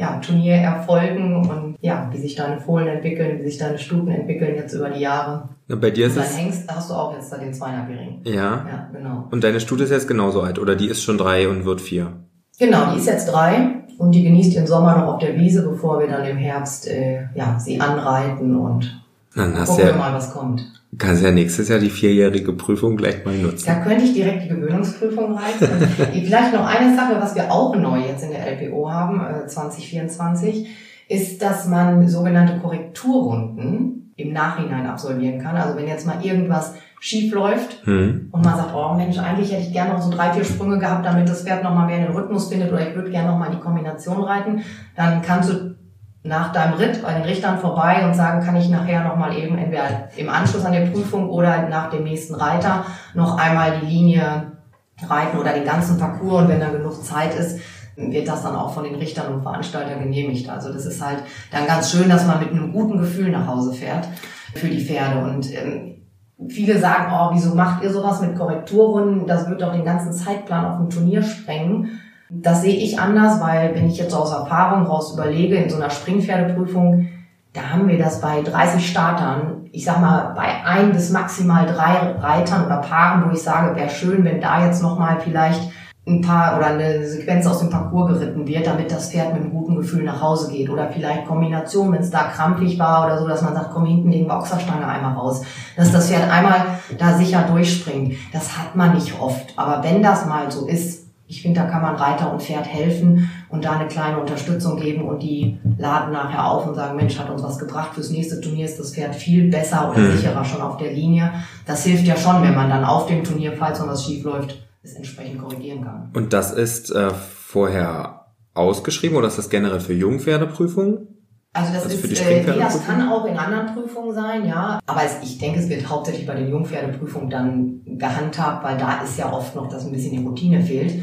Speaker 4: ja, Turniererfolgen und ja, wie sich deine Fohlen entwickeln, wie sich deine Stuten entwickeln jetzt über die Jahre.
Speaker 2: Na, bei dir ist
Speaker 4: Und dein
Speaker 2: es.
Speaker 4: Hengst, hast du auch jetzt da den Zweinergering.
Speaker 2: Ja.
Speaker 4: Ja, genau.
Speaker 2: Und deine Stute ist jetzt genauso alt, oder die ist schon drei und wird vier.
Speaker 4: Genau, die ist jetzt drei und die genießt den Sommer noch auf der Wiese, bevor wir dann im Herbst äh, ja, sie anreiten und
Speaker 2: Dann hast du
Speaker 4: gucken wir
Speaker 2: ja,
Speaker 4: mal, was kommt.
Speaker 2: kannst ja nächstes Jahr die vierjährige Prüfung gleich mal nutzen.
Speaker 4: Da könnte ich direkt die Gewöhnungsprüfung reiten. Vielleicht noch eine Sache, was wir auch neu jetzt in der LPO haben, äh, 2024, ist, dass man sogenannte Korrekturrunden im Nachhinein absolvieren kann. Also wenn jetzt mal irgendwas schief läuft
Speaker 2: Hm.
Speaker 4: und man sagt, oh Mensch, eigentlich hätte ich gerne noch so drei, vier Sprünge gehabt, damit das Pferd nochmal mehr den Rhythmus findet oder ich würde gerne nochmal die Kombination reiten, dann kannst du nach deinem Ritt bei den Richtern vorbei und sagen, kann ich nachher nochmal eben entweder im Anschluss an der Prüfung oder nach dem nächsten Reiter noch einmal die Linie reiten oder den ganzen Parcours und wenn dann genug Zeit ist, wird das dann auch von den Richtern und Veranstaltern genehmigt. Also das ist halt dann ganz schön, dass man mit einem guten Gefühl nach Hause fährt für die Pferde und ähm, Viele sagen, oh, wieso macht ihr sowas mit Korrekturrunden? Das wird doch den ganzen Zeitplan auf dem Turnier sprengen. Das sehe ich anders, weil wenn ich jetzt aus Erfahrung raus überlege, in so einer Springpferdeprüfung, da haben wir das bei 30 Startern, ich sag mal bei ein bis maximal drei Reitern oder Paaren, wo ich sage, wäre schön, wenn da jetzt nochmal vielleicht ein paar oder eine Sequenz aus dem Parcours geritten wird, damit das Pferd mit einem guten Gefühl nach Hause geht. Oder vielleicht Kombination, wenn es da krampfig war oder so, dass man sagt, komm, hinten legen wir Ochserstange einmal raus. Dass das Pferd einmal da sicher durchspringt. Das hat man nicht oft. Aber wenn das mal so ist, ich finde, da kann man Reiter und Pferd helfen und da eine kleine Unterstützung geben und die laden nachher auf und sagen, Mensch, hat uns was gebracht. Fürs nächste Turnier ist das Pferd viel besser oder
Speaker 2: Mhm.
Speaker 4: sicherer schon auf der Linie. Das hilft ja schon, wenn man dann auf dem Turnier, falls mal was schief läuft, es entsprechend korrigieren kann.
Speaker 2: Und das ist äh, vorher ausgeschrieben oder ist das generell für Jungpferdeprüfungen?
Speaker 4: Also das
Speaker 2: Also
Speaker 4: ist, äh, nee, das kann auch in anderen Prüfungen sein, ja. Aber es, ich denke, es wird hauptsächlich bei den Jungpferdeprüfungen dann gehandhabt, weil da ist ja oft noch, dass ein bisschen die Routine fehlt.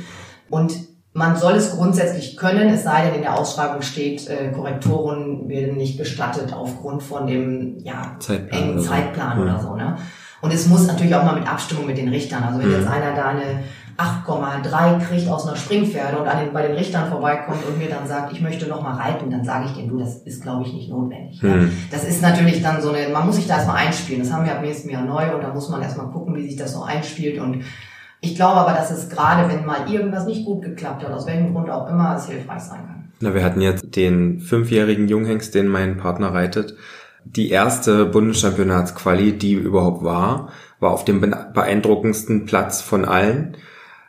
Speaker 4: Und man soll es grundsätzlich können, es sei denn, in der Ausschreibung steht, äh, Korrekturen werden nicht gestattet aufgrund von dem ja,
Speaker 2: Zeitplan
Speaker 4: engen
Speaker 2: oder so.
Speaker 4: Zeitplan oder so. Ne? Und es muss natürlich auch mal mit Abstimmung mit den Richtern. Also wenn
Speaker 2: Mhm.
Speaker 4: jetzt einer da eine 8,3 kriegt aus einer Springpferde und an den, bei den Richtern vorbeikommt und mir dann sagt, ich möchte noch mal reiten, dann sage ich dem, du, das ist, glaube ich, nicht notwendig. ne?
Speaker 2: Hm.
Speaker 4: Das ist natürlich dann so eine, man muss sich da erstmal einspielen. Das haben wir ab nächstem Jahr neu und da muss man erstmal gucken, wie sich das so einspielt. Und ich glaube aber, dass es gerade, wenn mal irgendwas nicht gut geklappt hat, aus welchem Grund auch immer, es hilfreich sein kann.
Speaker 2: Na, wir hatten jetzt den fünfjährigen Junghengst, den mein Partner reitet. Die erste Bundeschampionatsquali, die überhaupt war, war auf dem beeindruckendsten Platz von allen,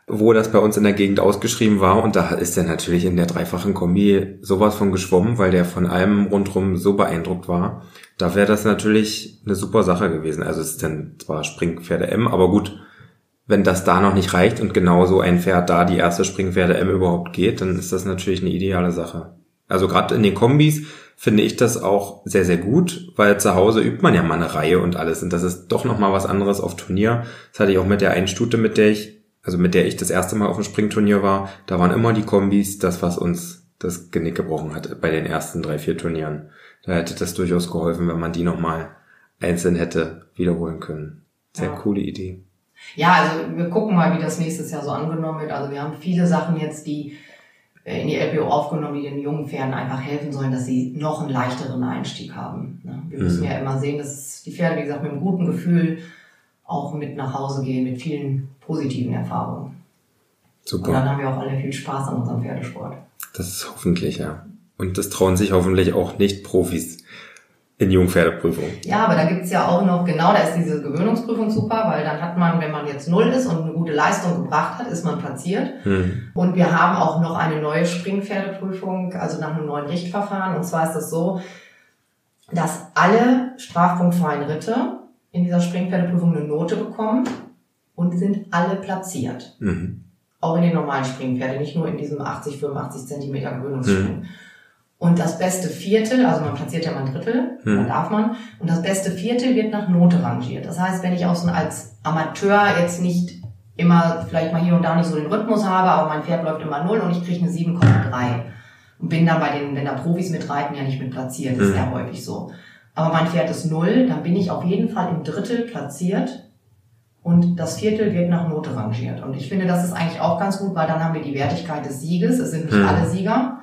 Speaker 2: wo das bei uns in der Gegend ausgeschrieben war. Und da ist er natürlich in der dreifachen Kombi sowas von geschwommen, weil der von allem rundrum so beeindruckt war. Da wäre das natürlich eine super Sache gewesen. Also es ist dann zwar Springpferde M, aber gut, wenn das da noch nicht reicht und genauso ein Pferd da die erste Springpferde M überhaupt geht, dann ist das natürlich eine ideale Sache. Also gerade in den Kombis finde ich das auch sehr, sehr gut, weil zu Hause übt man ja mal eine Reihe und alles und das ist doch nochmal was anderes auf Turnier. Das hatte ich auch mit der einen Stute, mit der ich, also mit der ich das erste Mal auf dem Springturnier war, da waren immer die Kombis das, was uns das Genick gebrochen hat bei den ersten drei, vier Turnieren. Da hätte das durchaus geholfen, wenn man die nochmal einzeln hätte wiederholen können. Sehr
Speaker 4: Ja.
Speaker 2: coole Idee.
Speaker 4: Ja, also wir gucken mal, wie das nächstes Jahr so angenommen wird. Also wir haben viele Sachen jetzt, die äh, in die LPO aufgenommen, die den jungen Pferden einfach helfen sollen, dass sie noch einen leichteren Einstieg haben. ne? Wir müssen
Speaker 2: Mhm.
Speaker 4: ja immer sehen, dass die Pferde, wie gesagt, mit einem guten Gefühl auch mit nach Hause gehen, mit vielen positiven Erfahrungen. Und
Speaker 2: Super.
Speaker 4: dann haben wir auch alle viel Spaß an unserem Pferdesport.
Speaker 2: Das ist hoffentlich, ja. Und das trauen sich hoffentlich auch nicht Profis in Jungpferdeprüfung.
Speaker 4: Ja, aber da gibt's ja auch noch, genau, da ist diese Gewöhnungsprüfung super, weil dann hat man, wenn man jetzt null ist und eine gute Leistung gebracht hat, ist man platziert.
Speaker 2: Hm.
Speaker 4: Und wir haben auch noch eine neue Springpferdeprüfung, also nach einem neuen Richtverfahren. Und zwar ist es so, dass alle strafpunktfreien Ritte in dieser Springpferdeprüfung eine Note bekommen und sind alle platziert.
Speaker 2: Mhm.
Speaker 4: Auch in den normalen Springpferde, nicht nur in diesem 80, 85 Zentimeter Gewöhnungssprung. Und das beste Viertel, also man platziert ja mal ein Drittel,
Speaker 2: Hm.
Speaker 4: da darf man, und das beste Viertel wird nach Note rangiert. Das heißt, wenn ich auch so als Amateur jetzt nicht immer, vielleicht mal hier und da nicht so den Rhythmus habe, aber mein Pferd läuft immer null und ich kriege eine 7,3 und bin dann bei den, wenn da Profis mitreiten, ja nicht mit platziert, ist
Speaker 2: Hm.
Speaker 4: sehr häufig so. Aber mein Pferd ist null, dann bin ich auf jeden Fall im Drittel platziert und das Viertel wird nach Note rangiert. Und ich finde, das ist eigentlich auch ganz gut, weil dann haben wir die Wertigkeit des Sieges. Es sind nicht
Speaker 2: Hm.
Speaker 4: alle Sieger.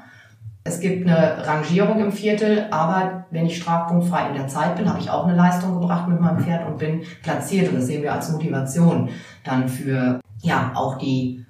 Speaker 4: Es gibt eine Rangierung im Viertel, aber wenn ich strafpunktfrei in der Zeit bin, habe ich auch eine Leistung gebracht mit meinem Pferd und bin platziert. Und das sehen wir als Motivation dann für, ja, auch die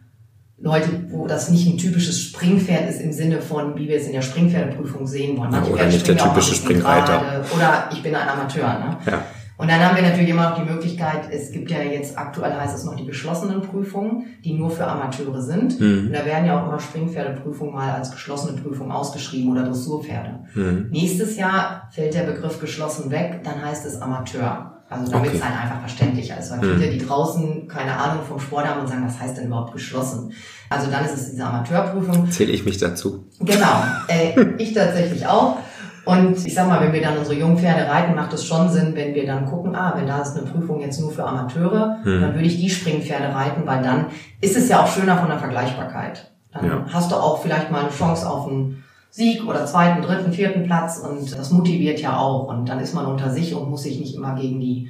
Speaker 4: Leute, wo das nicht ein typisches Springpferd ist im Sinne von, wie wir es in der Springpferdeprüfung sehen wollen.
Speaker 2: Ja,
Speaker 4: Manche
Speaker 2: oder
Speaker 4: Pferde
Speaker 2: nicht der
Speaker 4: ja
Speaker 2: typische Springreiter.
Speaker 4: Oder ich bin ein Amateur. Ne?
Speaker 2: Ja.
Speaker 4: Und dann haben wir natürlich immer noch die Möglichkeit, es gibt ja jetzt aktuell heißt es noch die geschlossenen Prüfungen, die nur für Amateure sind. Und
Speaker 2: Hm.
Speaker 4: da werden ja auch immer Springpferdeprüfungen mal als geschlossene Prüfung ausgeschrieben oder Dressurpferde.
Speaker 2: Hm.
Speaker 4: Nächstes Jahr fällt der Begriff geschlossen weg, dann heißt es Amateur. Also damit
Speaker 2: Okay.
Speaker 4: es halt einfach verständlicher ist, weil viele, die draußen keine Ahnung vom Sport haben und sagen, was heißt denn überhaupt geschlossen? Also dann ist es diese Amateurprüfung.
Speaker 2: Zähle ich mich dazu.
Speaker 4: Genau, äh, ich tatsächlich auch. Und ich sag mal, wenn wir dann unsere Jungpferde reiten, macht es schon Sinn, wenn wir dann gucken, ah, wenn da ist eine Prüfung jetzt nur für Amateure,
Speaker 2: Hm.
Speaker 4: dann würde ich die Springpferde reiten, weil dann ist es ja auch schöner von der Vergleichbarkeit. Dann
Speaker 2: Ja.
Speaker 4: hast du auch vielleicht mal eine Chance auf einen Sieg oder zweiten, dritten, vierten Platz und das motiviert ja auch. Und dann ist man unter sich und muss sich nicht immer gegen die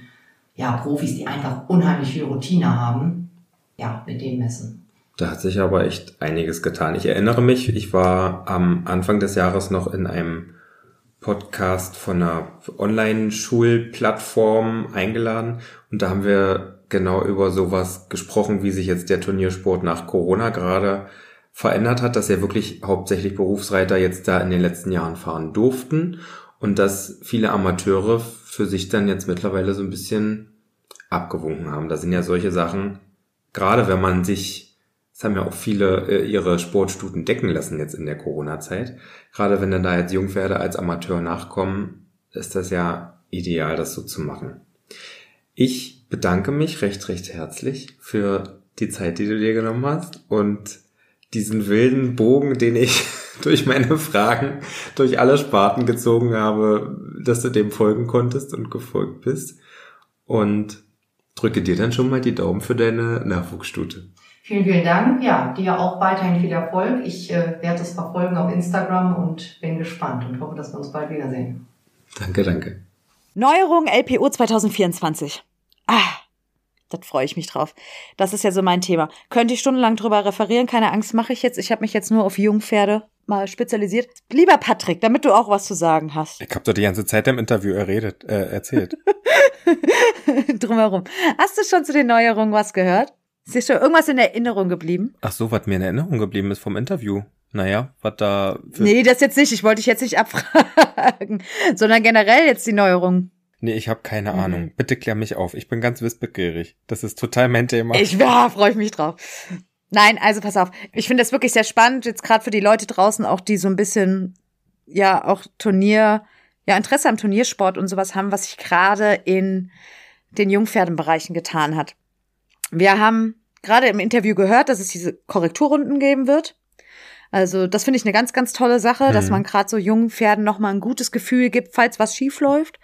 Speaker 4: ja, Profis, die einfach unheimlich viel Routine haben, ja, mit denen messen.
Speaker 2: Da hat sich aber echt einiges getan. Ich erinnere mich, ich war am Anfang des Jahres noch in einem Podcast von einer Online-Schulplattform eingeladen und da haben wir genau über sowas gesprochen, wie sich jetzt der Turniersport nach Corona gerade verändert hat, dass ja wirklich hauptsächlich Berufsreiter jetzt da in den letzten Jahren fahren durften und dass viele Amateure für sich dann jetzt mittlerweile so ein bisschen abgewunken haben. Da sind ja solche Sachen, gerade wenn man sich das haben ja auch viele äh, ihre Sportstuten decken lassen jetzt in der Corona-Zeit. Gerade wenn dann da jetzt Jungpferde als Amateur nachkommen, ist das ja ideal, das so zu machen. Ich bedanke mich recht, recht herzlich für die Zeit, die du dir genommen hast und diesen wilden Bogen, den ich durch meine Fragen durch alle Sparten gezogen habe, dass du dem folgen konntest und gefolgt bist. Und drücke dir dann schon mal die Daumen für deine Nachwuchsstute.
Speaker 4: Vielen, vielen Dank. Ja, dir auch weiterhin viel Erfolg. Ich äh, werde es verfolgen auf Instagram und bin gespannt und hoffe, dass wir uns bald wiedersehen.
Speaker 2: Danke, danke.
Speaker 1: Neuerung LPO 2024. Ah, das freue ich mich drauf. Das ist ja so mein Thema. Könnte ich stundenlang drüber referieren, keine Angst, mache ich jetzt. Ich habe mich jetzt nur auf Jungpferde mal spezialisiert. Lieber Patrick, damit du auch was zu sagen hast.
Speaker 2: Ich habe doch die ganze Zeit im Interview erredet, äh, erzählt.
Speaker 1: Drumherum. Hast du schon zu den Neuerungen was gehört? Ist dir schon irgendwas in Erinnerung geblieben?
Speaker 2: Ach so, was mir in Erinnerung geblieben ist vom Interview. Naja, was da.
Speaker 1: Für nee, das jetzt nicht. Ich wollte dich jetzt nicht abfragen, sondern generell jetzt die Neuerungen.
Speaker 2: Nee, ich habe keine mhm. Ahnung. Bitte klär mich auf. Ich bin ganz wissbegierig. Das ist total mein Thema.
Speaker 1: Ich ja, freue ich mich drauf. Nein, also pass auf. Ich finde das wirklich sehr spannend, jetzt gerade für die Leute draußen, auch die so ein bisschen, ja, auch Turnier, ja, Interesse am Turniersport und sowas haben, was sich gerade in den Jungpferdenbereichen getan hat. Wir haben gerade im Interview gehört, dass es diese Korrekturrunden geben wird. Also das finde ich eine ganz, ganz tolle Sache, mhm. dass man gerade so jungen Pferden nochmal ein gutes Gefühl gibt, falls was schief läuft.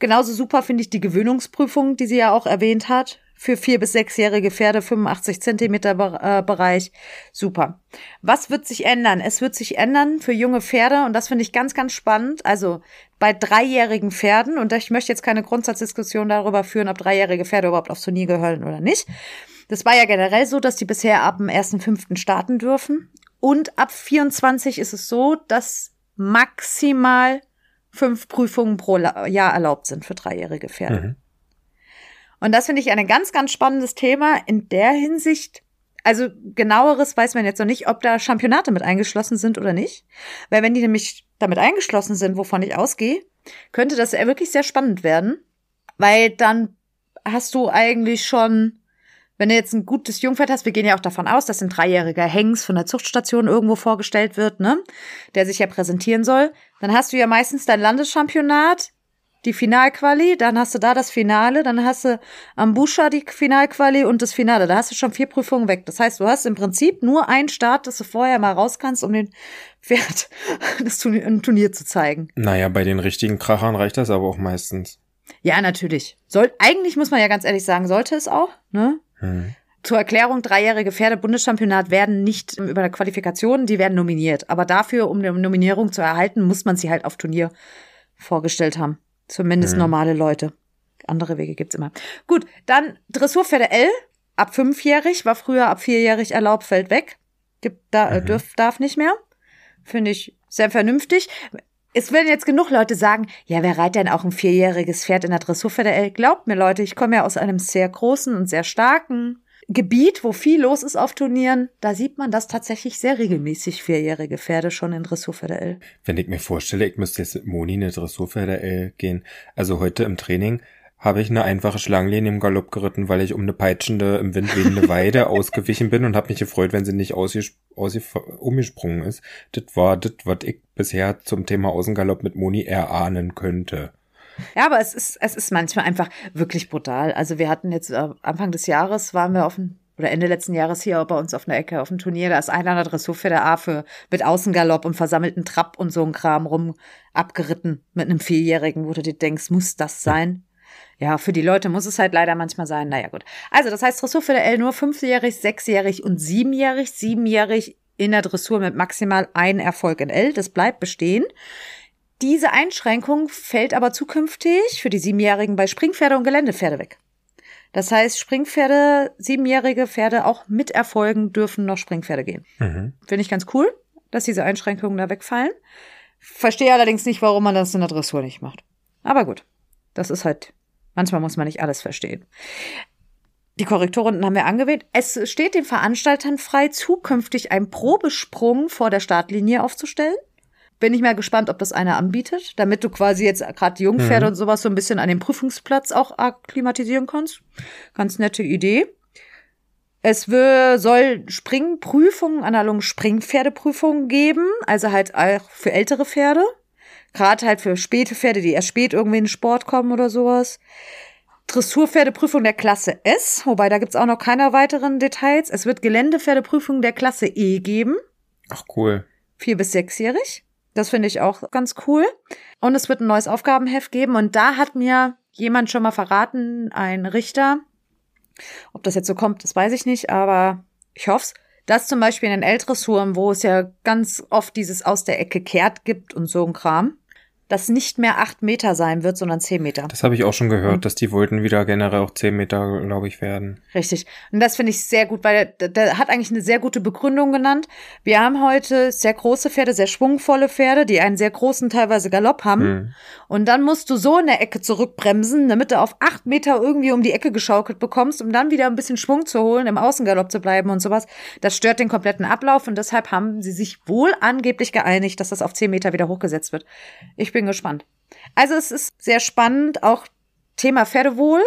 Speaker 1: Genauso super finde ich die Gewöhnungsprüfung, die sie ja auch erwähnt hat. Für vier- bis sechsjährige Pferde, 85 Zentimeter äh, Bereich. Super. Was wird sich ändern? Es wird sich ändern für junge Pferde und das finde ich ganz, ganz spannend. Also bei dreijährigen Pferden, und ich möchte jetzt keine Grundsatzdiskussion darüber führen, ob dreijährige Pferde überhaupt aufs Turnier gehören oder nicht. Das war ja generell so, dass die bisher ab dem ersten fünften starten dürfen. Und ab 24 ist es so, dass maximal fünf Prüfungen pro Jahr erlaubt sind für dreijährige Pferde. Mhm. Und das finde ich ein ganz, ganz spannendes Thema in der Hinsicht. Also genaueres weiß man jetzt noch nicht, ob da Championate mit eingeschlossen sind oder nicht. Weil wenn die nämlich damit eingeschlossen sind, wovon ich ausgehe, könnte das wirklich sehr spannend werden. Weil dann hast du eigentlich schon, wenn du jetzt ein gutes Jungpferd hast, wir gehen ja auch davon aus, dass ein dreijähriger Hengst von der Zuchtstation irgendwo vorgestellt wird, ne, der sich ja präsentieren soll, dann hast du ja meistens dein Landeschampionat, die Finalquali, dann hast du da das Finale, dann hast du am Buscha die Finalquali und das Finale. Da hast du schon vier Prüfungen weg. Das heißt, du hast im Prinzip nur einen Start, dass du vorher mal raus kannst, um den Pferd das Turnier, ein Turnier zu zeigen.
Speaker 2: Naja, bei den richtigen Krachern reicht das aber auch meistens.
Speaker 1: Ja, natürlich. Soll, eigentlich muss man ja ganz ehrlich sagen, sollte es auch, ne? Hm. Zur Erklärung, dreijährige Pferde Bundeschampionat werden nicht über der Qualifikation, die werden nominiert. Aber dafür, um eine Nominierung zu erhalten, muss man sie halt auf Turnier vorgestellt haben. Zumindest mhm. normale Leute. Andere Wege gibt's immer. Gut, dann Dressurpferde L, ab fünfjährig, war früher ab vierjährig erlaubt, fällt weg. Gibt, da, äh, mhm. dürf, darf nicht mehr. Finde ich sehr vernünftig. Es werden jetzt genug Leute sagen, ja, wer reitet denn auch ein vierjähriges Pferd in der Dressurpferde L? Glaubt mir, Leute, ich komme ja aus einem sehr großen und sehr starken Gebiet, wo viel los ist auf Turnieren, da sieht man das tatsächlich sehr regelmäßig vierjährige Pferde schon in Dressurpferde L.
Speaker 2: Wenn ich mir vorstelle, ich müsste jetzt mit Moni in eine Dressurpferde gehen. Also heute im Training habe ich eine einfache Schlangenlinie im Galopp geritten, weil ich um eine peitschende, im Wind wehende Weide ausgewichen bin und habe mich gefreut, wenn sie nicht umgesprungen ist. Das war das, was ich bisher zum Thema Außengalopp mit Moni erahnen könnte.
Speaker 1: Ja, aber es ist, es ist manchmal einfach wirklich brutal. Also wir hatten jetzt äh, Anfang des Jahres waren wir auf dem oder Ende letzten Jahres hier bei uns auf einer Ecke auf dem Turnier, da ist einer der Dressurpferde A für mit Außengalopp und versammelten Trab und so ein Kram rum abgeritten mit einem Vierjährigen, wo du dir denkst, muss das sein? Ja, für die Leute muss es halt leider manchmal sein. Naja, gut. Also, das heißt Dressurpferde L nur fünfjährig, sechsjährig und siebenjährig. Siebenjährig in der Dressur mit maximal ein Erfolg in L. Das bleibt bestehen. Diese Einschränkung fällt aber zukünftig für die Siebenjährigen bei Springpferde und Geländepferde weg. Das heißt, Springpferde, siebenjährige Pferde auch mit Erfolgen dürfen noch Springpferde gehen. Mhm. Finde ich ganz cool, dass diese Einschränkungen da wegfallen. Verstehe allerdings nicht, warum man das in der Dressur nicht macht. Aber gut, das ist halt, manchmal muss man nicht alles verstehen. Die Korrekturrunden haben wir angewählt. Es steht den Veranstaltern frei, zukünftig einen Probesprung vor der Startlinie aufzustellen. Bin ich mal gespannt, ob das einer anbietet, damit du quasi jetzt gerade die Jungpferde mhm. und sowas so ein bisschen an den Prüfungsplatz auch akklimatisieren kannst. Ganz nette Idee. Es will, soll Springprüfungen, analogen Springpferdeprüfungen geben, also halt auch für ältere Pferde. Gerade halt für späte Pferde, die erst spät irgendwie in den Sport kommen oder sowas. Dressurpferdeprüfung der Klasse S, wobei da gibt's auch noch keine weiteren Details. Es wird Geländepferdeprüfung der Klasse E geben.
Speaker 2: Ach cool.
Speaker 1: vier bis sechsjährig. Das finde ich auch ganz cool. Und es wird ein neues Aufgabenheft geben. Und da hat mir jemand schon mal verraten, ein Richter. Ob das jetzt so kommt, das weiß ich nicht, aber ich hoff's. Dass zum Beispiel in den L-Dressuren, wo es ja ganz oft dieses aus der Ecke kehrt gibt und so ein Kram, das nicht mehr acht Meter sein wird, sondern zehn Meter.
Speaker 2: Das habe ich auch schon gehört, dass die wollten wieder generell auch zehn Meter, glaube ich, werden.
Speaker 1: Richtig. Und das finde ich sehr gut, weil der, der hat eigentlich eine sehr gute Begründung genannt. Wir haben heute sehr große Pferde, sehr schwungvolle Pferde, die einen sehr großen teilweise Galopp haben.
Speaker 2: Hm.
Speaker 1: Und dann musst du so in der Ecke zurückbremsen, damit du auf acht Meter irgendwie um die Ecke geschaukelt bekommst, um dann wieder ein bisschen Schwung zu holen, im Außengalopp zu bleiben und sowas. Das stört den kompletten Ablauf und deshalb haben sie sich wohl angeblich geeinigt, dass das auf zehn Meter wieder hochgesetzt wird. Ich bin gespannt. Also es ist sehr spannend, auch Thema Pferdewohl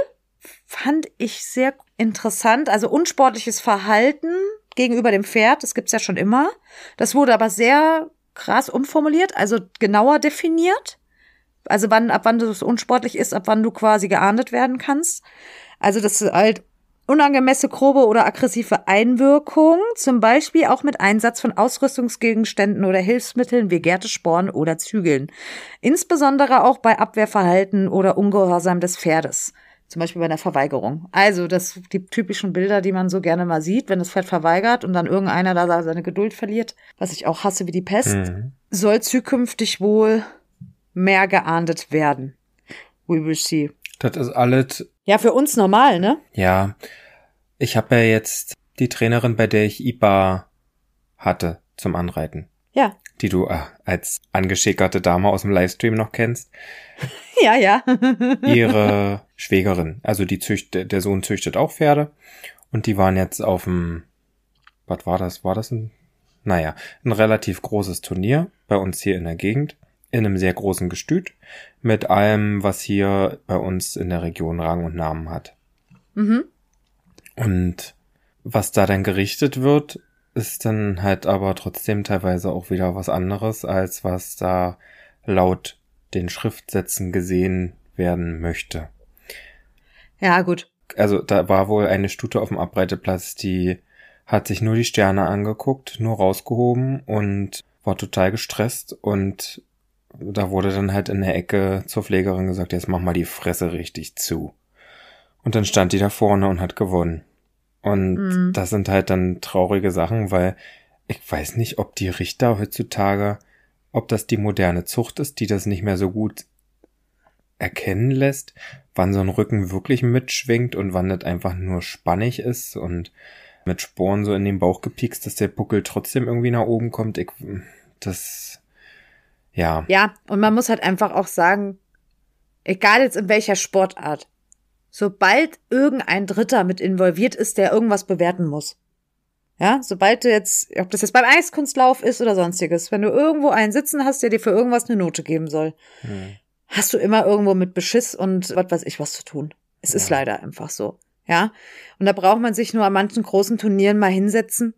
Speaker 1: fand ich sehr interessant. Also unsportliches Verhalten gegenüber dem Pferd, das gibt's ja schon immer. Das wurde aber sehr krass umformuliert, also genauer definiert. Also wann, ab wann das unsportlich ist, ab wann du quasi geahndet werden kannst. Also das ist halt unangemessene, grobe oder aggressive Einwirkung, zum Beispiel auch mit Einsatz von Ausrüstungsgegenständen oder Hilfsmitteln wie Gärtesporen oder Zügeln. Insbesondere auch bei Abwehrverhalten oder Ungehorsam des Pferdes. Zum Beispiel bei einer Verweigerung. Also, das die typischen Bilder, die man so gerne mal sieht, wenn das Pferd verweigert und dann irgendeiner da seine Geduld verliert, was ich auch hasse wie die Pest,
Speaker 2: Mhm.
Speaker 1: soll zukünftig wohl mehr geahndet werden. We will see.
Speaker 2: Das ist alles
Speaker 1: Ja, für uns normal, ne?
Speaker 2: Ja, ich habe ja jetzt die Trainerin, bei der ich IBA hatte zum Anreiten,
Speaker 1: Ja.
Speaker 2: die du äh, als angeschickerte Dame aus dem Livestream noch kennst,
Speaker 1: Ja, ja.
Speaker 2: ihre Schwägerin. Also die züchtet, der Sohn züchtet auch Pferde und die waren jetzt auf dem, was war das? War das ein, naja, ein relativ großes Turnier bei uns hier in der Gegend, in einem sehr großen Gestüt, mit allem, was hier bei uns in der Region Rang und Namen hat.
Speaker 1: mhm.
Speaker 2: Und was da dann gerichtet wird, ist dann halt aber trotzdem teilweise auch wieder was anderes, als was da laut den Schriftsätzen gesehen werden möchte.
Speaker 1: Ja, gut.
Speaker 2: Also da war wohl eine Stute auf dem Abreiteplatz, die hat sich nur die Sterne angeguckt, nur rausgehoben und war total gestresst und da wurde dann halt in der Ecke zur Pflegerin gesagt, jetzt mach mal die Fresse richtig zu. Und dann stand die da vorne und hat gewonnen. Und
Speaker 1: Mhm.
Speaker 2: das sind halt dann traurige Sachen, weil ich weiß nicht, ob die Richter heutzutage, ob das die moderne Zucht ist, die das nicht mehr so gut erkennen lässt, wann so ein Rücken wirklich mitschwingt und wann das einfach nur spannig ist und mit Sporen so in den Bauch gepiekst, dass der Buckel trotzdem irgendwie nach oben kommt. Ich, das, ja.
Speaker 1: Ja, und man muss halt einfach auch sagen, egal jetzt in welcher Sportart, sobald irgendein Dritter mit involviert ist, der irgendwas bewerten muss. Ja, sobald du jetzt, ob das jetzt beim Eiskunstlauf ist oder sonstiges, wenn du irgendwo einen sitzen hast, der dir für irgendwas eine Note geben soll,
Speaker 2: Hm.
Speaker 1: hast du immer irgendwo mit Beschiss und was weiß ich was zu tun. Es ist
Speaker 2: Ja.
Speaker 1: leider einfach so. Ja. Und da braucht man sich nur an manchen großen Turnieren mal hinsetzen.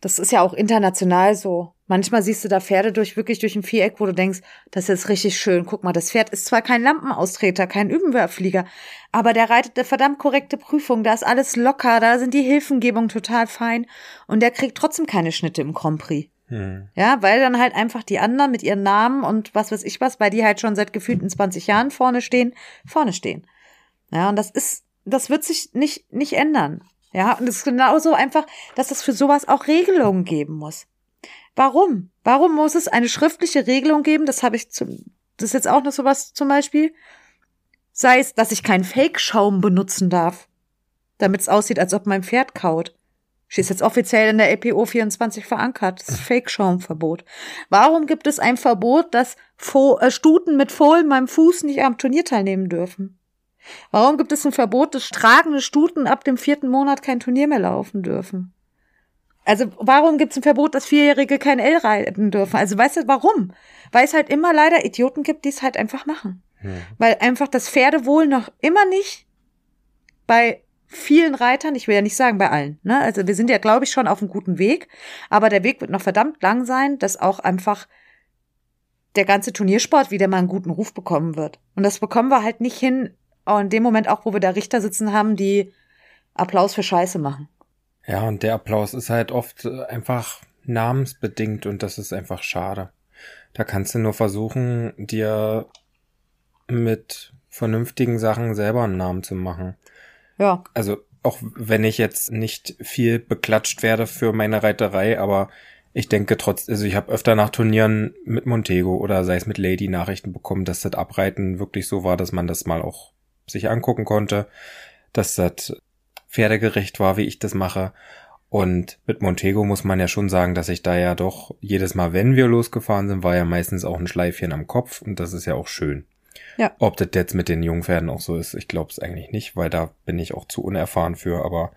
Speaker 1: Das ist ja auch international so. Manchmal siehst du da Pferde durch, wirklich durch ein Viereck, wo du denkst, das ist jetzt richtig schön. Guck mal, das Pferd ist zwar kein Lampenaustreter, kein Übenwerfflieger, aber der reitet eine verdammt korrekte Prüfung. Da ist alles locker, da sind die Hilfengebungen total fein und der kriegt trotzdem keine Schnitte im Grand Prix.
Speaker 2: Hm.
Speaker 1: Ja, weil dann halt einfach die anderen mit ihren Namen und was weiß ich was, weil die halt schon seit gefühlten 20 Jahren vorne stehen, vorne stehen. Ja, und das ist, das wird sich nicht, nicht ändern. Ja, und es ist genauso einfach, dass es für sowas auch Regelungen geben muss. Warum? Warum muss es eine schriftliche Regelung geben? Das habe ich zum, das ist jetzt auch noch sowas zum Beispiel. Sei es, dass ich keinen Fake-Schaum benutzen darf, damit es aussieht, als ob mein Pferd kaut. Steht jetzt offiziell in der EPO 24 verankert. Das ist Fake-Schaumverbot. Warum gibt es ein Verbot, dass Fo äh, Stuten mit Fohlen meinem Fuß nicht am Turnier teilnehmen dürfen? Warum gibt es ein Verbot, dass tragende Stuten ab dem vierten Monat kein Turnier mehr laufen dürfen? Also warum gibt es ein Verbot, dass Vierjährige kein L reiten dürfen? Also weißt du, warum? Weil es halt immer leider Idioten gibt, die es halt einfach machen.
Speaker 2: Hm.
Speaker 1: Weil einfach das Pferdewohl noch immer nicht bei vielen Reitern, ich will ja nicht sagen bei allen, ne? Also wir sind ja, glaube ich, schon auf einem guten Weg, aber der Weg wird noch verdammt lang sein, dass auch einfach der ganze Turniersport wieder mal einen guten Ruf bekommen wird. Und das bekommen wir halt nicht hin, auch in dem Moment auch, wo wir da Richter sitzen haben, die Applaus für Scheiße machen.
Speaker 2: Ja, und der Applaus ist halt oft äh, einfach namensbedingt und das ist einfach schade. Da kannst du nur versuchen, dir mit vernünftigen Sachen selber einen Namen zu machen.
Speaker 1: Ja.
Speaker 2: Also auch wenn ich jetzt nicht viel beklatscht werde für meine Reiterei, aber ich denke trotz, also ich habe öfter nach Turnieren mit Montego oder sei es mit Lady Nachrichten bekommen, dass das Abreiten wirklich so war, dass man das mal auch sich angucken konnte, dass das pferdegerecht war, wie ich das mache. Und mit Montego muss man ja schon sagen, dass ich da ja doch jedes Mal, wenn wir losgefahren sind, war ja meistens auch ein Schleifchen am Kopf und das ist ja auch schön.
Speaker 1: Ja.
Speaker 2: Ob das jetzt mit den Jungpferden auch so ist, ich glaube es eigentlich nicht, weil da bin ich auch zu unerfahren für, aber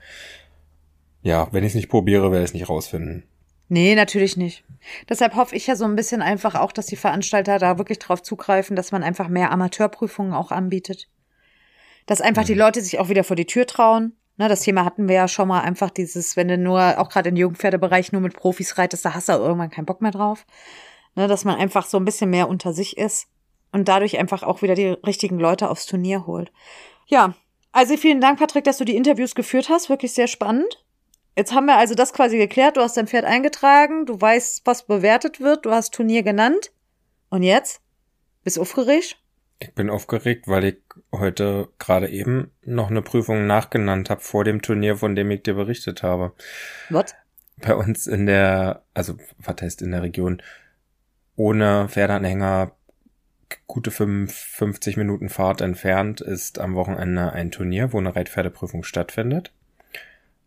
Speaker 2: ja, wenn ich es nicht probiere, werde ich es nicht rausfinden.
Speaker 1: Nee, natürlich nicht. Deshalb hoffe ich ja so ein bisschen einfach auch, dass die Veranstalter da wirklich drauf zugreifen, dass man einfach mehr Amateurprüfungen auch anbietet. Dass einfach die Leute sich auch wieder vor die Tür trauen. Ne, das Thema hatten wir ja schon mal einfach dieses, wenn du nur, auch gerade im Jugendpferdebereich nur mit Profis reitest, da hast du irgendwann keinen Bock mehr drauf. Ne, dass man einfach so ein bisschen mehr unter sich ist und dadurch einfach auch wieder die richtigen Leute aufs Turnier holt. Ja, also vielen Dank, Patrick, dass du die Interviews geführt hast. Wirklich sehr spannend. Jetzt haben wir also das quasi geklärt. Du hast dein Pferd eingetragen, du weißt, was bewertet wird, du hast Turnier genannt. Und jetzt? Bist du aufgeregt?
Speaker 2: Ich bin aufgeregt, weil ich heute gerade eben noch eine Prüfung nachgenannt habe vor dem Turnier, von dem ich dir berichtet habe.
Speaker 1: Was?
Speaker 2: Bei uns in der, also was heißt in der Region, ohne Pferdeanhänger gute 55 Minuten Fahrt entfernt ist am Wochenende ein Turnier, wo eine Reitpferdeprüfung stattfindet.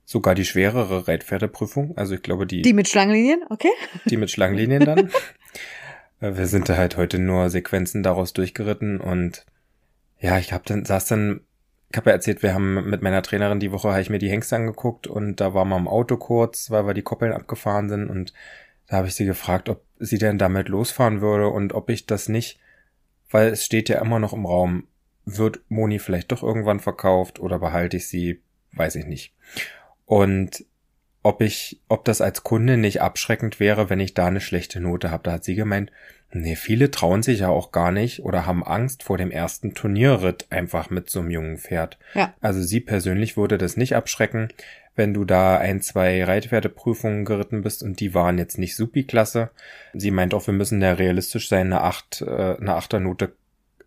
Speaker 2: Sogar die schwerere Reitpferdeprüfung, also ich glaube die
Speaker 1: Die mit Schlangenlinien, okay?
Speaker 2: die mit Schlangenlinien dann. Äh, Wir sind da halt heute nur Sequenzen daraus durchgeritten und ja, ich hab dann, saß dann, ich habe ja erzählt, wir haben mit meiner Trainerin die Woche, habe ich mir die Hengste angeguckt und da war mal im Auto kurz, weil wir die Koppeln abgefahren sind und da habe ich sie gefragt, ob sie denn damit losfahren würde und ob ich das nicht, weil es steht ja immer noch im Raum, wird Moni vielleicht doch irgendwann verkauft oder behalte ich sie, weiß ich nicht. Und ob ich, ob das als Kunde nicht abschreckend wäre, wenn ich da eine schlechte Note habe. Da hat sie gemeint, nee, viele trauen sich ja auch gar nicht oder haben Angst vor dem ersten Turnierritt einfach mit so einem jungen Pferd.
Speaker 1: Ja.
Speaker 2: Also sie persönlich würde das nicht abschrecken, wenn du da ein, zwei Reitpferdeprüfungen geritten bist und die waren jetzt nicht supi-klasse. Sie meint auch, wir müssen da realistisch sein, eine acht, äh, eine Achternote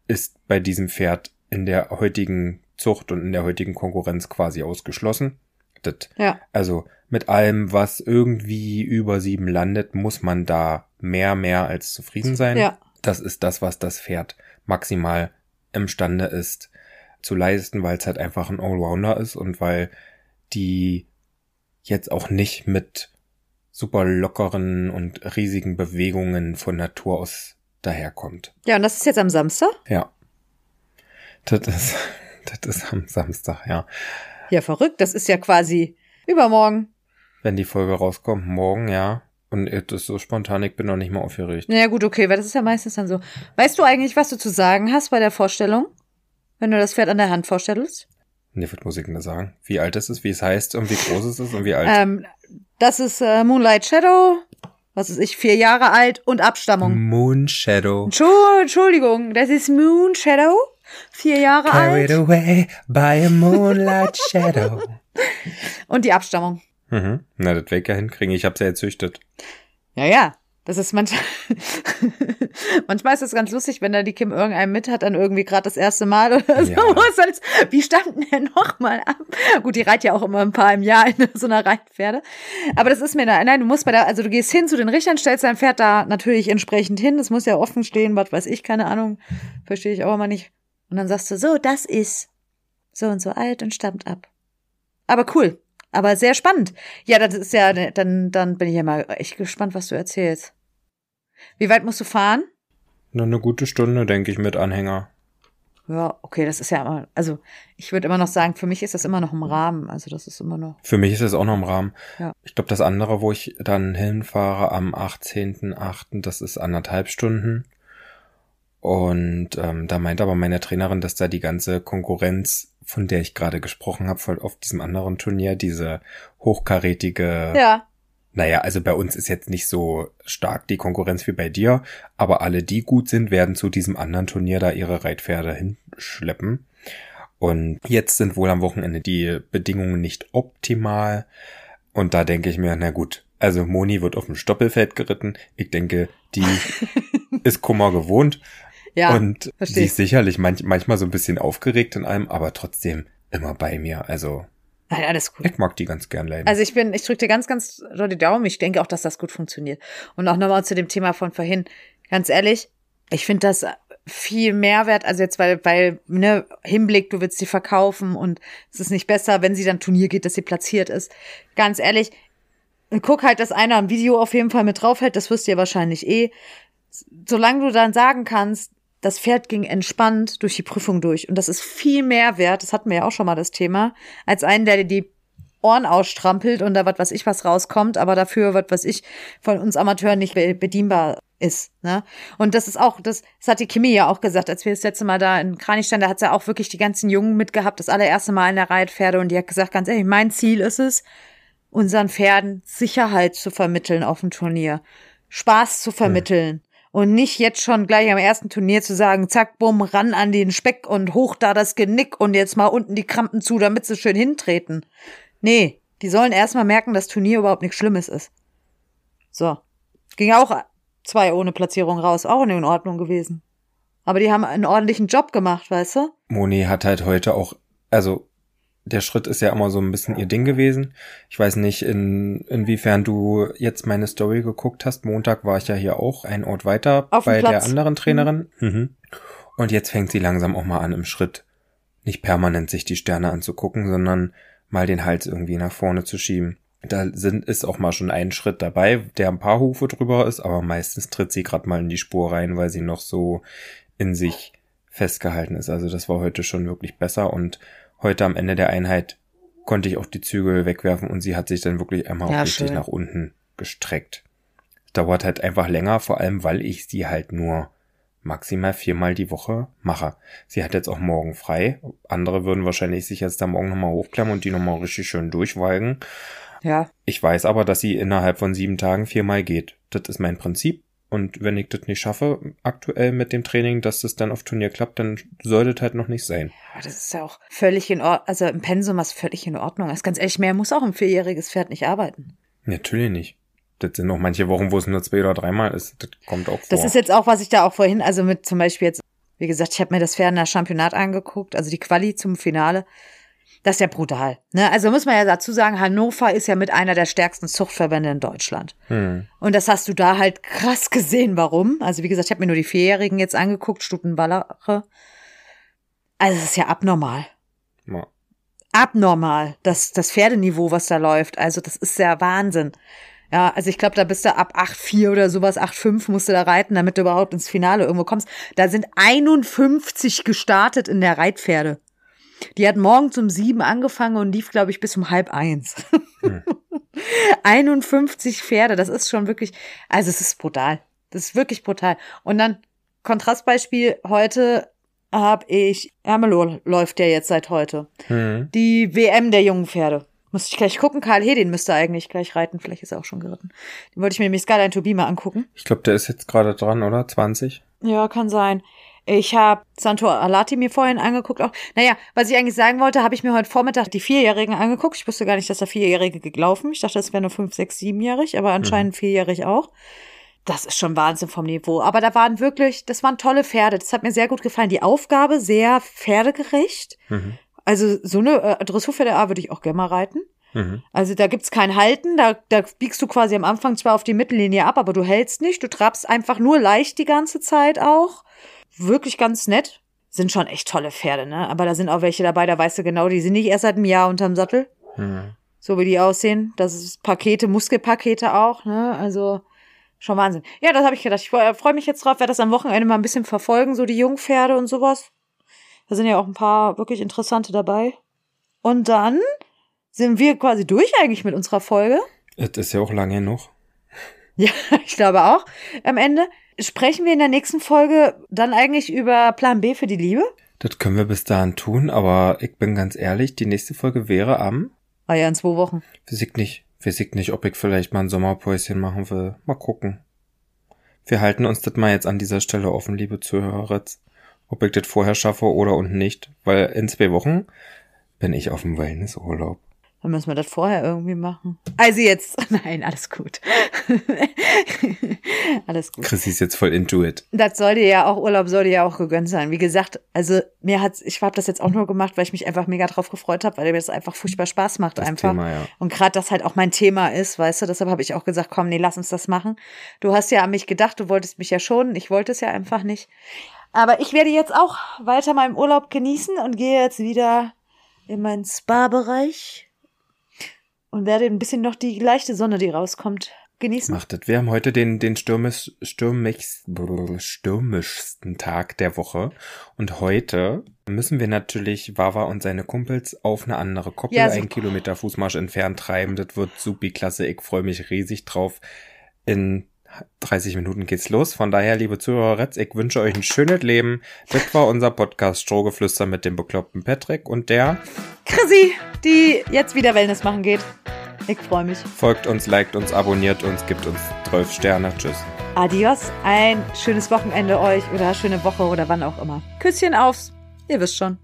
Speaker 2: ist bei diesem Pferd in der heutigen Zucht und in der heutigen Konkurrenz quasi ausgeschlossen. Das,
Speaker 1: Ja.
Speaker 2: also mit allem, was irgendwie über sieben landet, muss man da mehr, mehr als zufrieden sein.
Speaker 1: Ja.
Speaker 2: Das ist das, was das Pferd maximal imstande ist zu leisten, weil es halt einfach ein Allrounder ist und weil die jetzt auch nicht mit super lockeren und riesigen Bewegungen von Natur aus daherkommt.
Speaker 1: Ja, und das ist jetzt am Samstag?
Speaker 2: Ja. Das ist, das ist am Samstag, ja.
Speaker 1: Ja, verrückt. Das ist ja quasi übermorgen.
Speaker 2: Wenn die Folge rauskommt, morgen, ja. Und das ist so spontan, ich bin noch nicht mal aufgeregt.
Speaker 1: Naja, gut, okay, weil das ist ja meistens dann so. Weißt du eigentlich, was du zu sagen hast bei der Vorstellung? Wenn du das Pferd an der Hand vorstellst?
Speaker 2: Nee, was muss ich denn da sagen? Wie alt es ist, wie es heißt und wie groß es ist und wie alt.
Speaker 1: Ähm, das ist äh, Moonlight Shadow. Was ist ich? Vier Jahre alt und Abstammung.
Speaker 2: Moon Shadow.
Speaker 1: Entschu- Entschuldigung, das ist Moon Shadow. Vier Jahre
Speaker 2: Carried
Speaker 1: alt.
Speaker 2: away by a moonlight shadow.
Speaker 1: Und die Abstammung.
Speaker 2: Mhm. Na, das weg ja hinkriegen. Ich hab's ja erzüchtet.
Speaker 1: Ja, ja. Das ist manchmal, manchmal ist es ganz lustig, wenn da die Kim irgendeinem mit hat, dann irgendwie gerade das erste Mal oder so.
Speaker 2: Ja.
Speaker 1: Wie standen denn noch mal ab? Gut, die reiht ja auch immer ein paar im Jahr in so einer Reitpferde. Aber das ist mir da, nein, du musst bei der, also du gehst hin zu den Richtern, stellst dein Pferd da natürlich entsprechend hin. Das muss ja offen stehen, was weiß ich, keine Ahnung. Verstehe ich auch immer nicht. Und dann sagst du, so, das ist so und so alt und stammt ab. Aber cool. Aber sehr spannend. Ja, das ist ja, dann, dann bin ich ja mal echt gespannt, was du erzählst. Wie weit musst du fahren?
Speaker 2: Nur eine gute Stunde, denke ich, mit Anhänger.
Speaker 1: Ja, okay, das ist ja immer, also ich würde immer noch sagen, für mich ist das immer noch im Rahmen. Also das ist immer noch.
Speaker 2: Für mich ist es auch noch im Rahmen.
Speaker 1: Ja.
Speaker 2: Ich glaube, das andere, wo ich dann hinfahre am 18.8., das ist anderthalb Stunden. Und ähm, da meint aber meine Trainerin, dass da die ganze Konkurrenz, von der ich gerade gesprochen habe, voll auf diesem anderen Turnier, diese hochkarätige
Speaker 1: Ja.
Speaker 2: Naja, also bei uns ist jetzt nicht so stark die Konkurrenz wie bei dir, aber alle, die gut sind, werden zu diesem anderen Turnier da ihre Reitpferde hinschleppen. Und jetzt sind wohl am Wochenende die Bedingungen nicht optimal. Und da denke ich mir, na gut, Also Moni wird auf dem Stoppelfeld geritten. Ich denke, die ist Kummer gewohnt.
Speaker 1: Ja,
Speaker 2: und
Speaker 1: versteh
Speaker 2: sie ist sicherlich manch, manchmal so ein bisschen aufgeregt in allem, aber trotzdem immer bei mir. Also
Speaker 1: Nein, alles gut.
Speaker 2: ich mag die ganz gern leiden.
Speaker 1: Also ich bin, ich drücke dir ganz, ganz doll die Daumen. Ich denke auch, dass das gut funktioniert. Und auch nochmal zu dem Thema von vorhin. Ganz ehrlich, ich finde das viel Mehrwert. Also jetzt, weil, weil, ne, Hinblick, du willst sie verkaufen und es ist nicht besser, wenn sie dann Turnier geht, dass sie platziert ist. Ganz ehrlich, guck halt, dass einer ein Video auf jeden Fall mit draufhält. Das wirst du ja wahrscheinlich eh. Solange du dann sagen kannst, das Pferd ging entspannt durch die Prüfung durch. Und das ist viel mehr wert, das hatten wir ja auch schon mal das Thema, als einen, der dir die Ohren ausstrampelt und da was weiß ich was rauskommt, aber dafür was weiß ich von uns Amateuren nicht be- bedienbar ist. Ne? Und das ist auch, das, das hat die Kimi ja auch gesagt, als wir das letzte Mal da in Kranichstein, da hat sie auch wirklich die ganzen Jungen mitgehabt, das allererste Mal in der Reitpferde und die hat gesagt, ganz ehrlich, mein Ziel ist es, unseren Pferden Sicherheit zu vermitteln auf dem Turnier, Spaß zu vermitteln. Und nicht jetzt schon gleich am ersten Turnier zu sagen, zack, bumm, ran an den Speck und hoch da das Genick und jetzt mal unten die Krampen zu, damit sie schön hintreten. Nee, die sollen erstmal merken, dass Turnier überhaupt nichts Schlimmes ist. So. Ging auch zwei ohne Platzierung raus, auch in Ordnung gewesen. Aber die haben einen ordentlichen Job gemacht, weißt du?
Speaker 2: Moni hat halt heute auch, also der Schritt ist ja immer so ein bisschen ihr Ding gewesen. Ich weiß nicht, in, inwiefern du jetzt meine Story geguckt hast. Montag war ich ja hier auch ein Ort weiter
Speaker 1: Auf
Speaker 2: bei der anderen Trainerin. Mhm. Und jetzt fängt sie langsam auch mal an im Schritt, nicht permanent sich die Sterne anzugucken, sondern mal den Hals irgendwie nach vorne zu schieben. Da sind, ist auch mal schon ein Schritt dabei, der ein paar Hufe drüber ist, aber meistens tritt sie gerade mal in die Spur rein, weil sie noch so in sich festgehalten ist. Also das war heute schon wirklich besser und heute am Ende der Einheit konnte ich auch die Zügel wegwerfen und sie hat sich dann wirklich einmal
Speaker 1: Ja,
Speaker 2: richtig
Speaker 1: schön.
Speaker 2: nach unten gestreckt. Dauert halt einfach länger, vor allem weil ich sie halt nur maximal viermal die Woche mache. Sie hat jetzt auch morgen frei. Andere würden wahrscheinlich sich jetzt da morgen nochmal hochklemmen und die nochmal richtig schön durchwalgen.
Speaker 1: Ja.
Speaker 2: Ich weiß aber, dass sie innerhalb von sieben Tagen viermal geht. Das ist mein Prinzip. Und wenn ich das nicht schaffe, aktuell mit dem Training, dass das dann auf Turnier klappt, dann soll das halt noch nicht sein.
Speaker 1: Aber das ist ja auch völlig in Ordnung. Also im Pensum ist völlig in Ordnung. Ist ganz ehrlich, mehr muss auch ein vierjähriges Pferd nicht arbeiten.
Speaker 2: Natürlich nicht. Das sind noch manche Wochen, wo es nur zwei oder dreimal ist. Das kommt auch vor.
Speaker 1: Das ist jetzt auch, was ich da auch vorhin, also mit zum Beispiel jetzt, wie gesagt, ich habe mir das Pferdener Championat angeguckt, also die Quali zum Finale. Das ist ja brutal. Ne? Also muss man ja dazu sagen, Hannover ist ja mit einer der stärksten Zuchtverbände in Deutschland.
Speaker 2: hm.
Speaker 1: Und das hast du da halt krass gesehen. Warum? Also wie gesagt, ich habe mir nur die Vierjährigen jetzt angeguckt, Stutenballache. Also es ist ja abnormal.
Speaker 2: Ja.
Speaker 1: Abnormal, das, das Pferdeniveau, was da läuft. Also das ist ja Wahnsinn. Ja, also ich glaube, da bist du ab 8,4 oder sowas, 8,5 musst du da reiten, damit du überhaupt ins Finale irgendwo kommst. Da sind 51 gestartet in der Reitpferde. Die hat morgens um sieben angefangen und lief, glaube ich, bis um halb eins.
Speaker 2: Hm.
Speaker 1: 51 Pferde, das ist schon wirklich, also es ist brutal. Das ist wirklich brutal. Und dann Kontrastbeispiel, heute habe ich, Ermelo läuft ja jetzt seit heute.
Speaker 2: Hm.
Speaker 1: Die WM der jungen Pferde. Muss ich gleich gucken. Karl Hedin müsste eigentlich gleich reiten. Vielleicht ist er auch schon geritten. Den wollte ich mir nämlich Skyline mal angucken.
Speaker 2: Ich glaube, der ist jetzt gerade dran, oder? 20?
Speaker 1: Ja, kann sein. Ich habe Santo Alati mir vorhin angeguckt. Auch. Naja, was ich eigentlich sagen wollte, habe ich mir heute Vormittag die Vierjährigen angeguckt. Ich wusste gar nicht, dass da Vierjährige gelaufen. Ich dachte, das wäre nur fünf, sechs, siebenjährig, aber anscheinend vierjährig auch. Das ist schon Wahnsinn vom Niveau. Aber da waren wirklich, das waren tolle Pferde. Das hat mir sehr gut gefallen. Die Aufgabe sehr pferdegerecht.
Speaker 2: Mhm.
Speaker 1: Also so eine äh, Dressurpferde A würde ich auch gerne mal reiten.
Speaker 2: Mhm.
Speaker 1: Also da gibt's kein Halten, da, da biegst du quasi am Anfang zwar auf die Mittellinie ab, aber du hältst nicht. Du trabst einfach nur leicht die ganze Zeit auch. Wirklich ganz nett. Sind schon echt tolle Pferde, ne? Aber da sind auch welche dabei, da weißt du genau, die sind nicht erst seit einem Jahr unterm Sattel.
Speaker 2: Mhm.
Speaker 1: So wie die aussehen. Das ist Pakete, Muskelpakete auch, ne? Also schon Wahnsinn. Ja, das habe ich gedacht. Ich freue freu mich jetzt drauf, werde das am Wochenende mal ein bisschen verfolgen, so die Jungpferde und sowas. Da sind ja auch ein paar wirklich interessante dabei. Und dann sind wir quasi durch eigentlich mit unserer Folge.
Speaker 2: Das ist ja auch lange genug.
Speaker 1: Ja, ich glaube auch. Am Ende sprechen wir in der nächsten Folge dann eigentlich über Plan B für die Liebe.
Speaker 2: Das können wir bis dahin tun, aber ich bin ganz ehrlich, die nächste Folge wäre am,
Speaker 1: Ah ja, in zwei Wochen.
Speaker 2: ich nicht, ich nicht, ob ich vielleicht mal ein Sommerpäuschen machen will. Mal gucken. Wir halten uns das mal jetzt an dieser Stelle offen, liebe Zuhörer. Ob ich das vorher schaffe oder und nicht, weil in zwei Wochen bin ich auf dem Wellnessurlaub.
Speaker 1: Dann müssen wir das vorher irgendwie machen. Also jetzt, nein, alles gut. alles gut.
Speaker 2: Chrissy ist jetzt voll into it.
Speaker 1: Das soll dir ja auch, Urlaub soll dir ja auch gegönnt sein. Wie gesagt, also mir hat's, ich habe das jetzt auch nur gemacht, weil ich mich einfach mega drauf gefreut habe, weil mir das einfach furchtbar Spaß macht
Speaker 2: Das
Speaker 1: einfach.
Speaker 2: Thema, ja.
Speaker 1: Und gerade das halt auch mein Thema ist, weißt du, deshalb habe ich auch gesagt, komm, nee, lass uns das machen. Du hast ja an mich gedacht, du wolltest mich ja schonen, ich wollte es ja einfach nicht. Aber ich werde jetzt auch weiter meinen Urlaub genießen und gehe jetzt wieder in meinen Spa-Bereich und werde ein bisschen noch die leichte Sonne, die rauskommt, genießen.
Speaker 2: Macht das. Wir haben heute den, den stürmisch, stürmisch, stürmischsten Tag der Woche. Und heute müssen wir natürlich Wawa und seine Kumpels auf eine andere Koppel,
Speaker 1: Ja, so-
Speaker 2: einen Kilometer Fußmarsch entfernt treiben. Das wird supi klasse. Ich freue mich riesig drauf. In 30 Minuten geht's los. Von daher, liebe Zuhörer, ich wünsche euch ein schönes Leben. Das war unser Podcast Strohgeflüster mit dem bekloppten Patrick und der
Speaker 1: Chrissy, die jetzt wieder Wellness machen geht. Ich freue mich.
Speaker 2: folgt uns, liked uns, abonniert uns, gibt uns 12 Sterne. Tschüss.
Speaker 1: Adios, ein schönes Wochenende euch oder schöne Woche oder wann auch immer. Küsschen aufs, ihr wisst schon.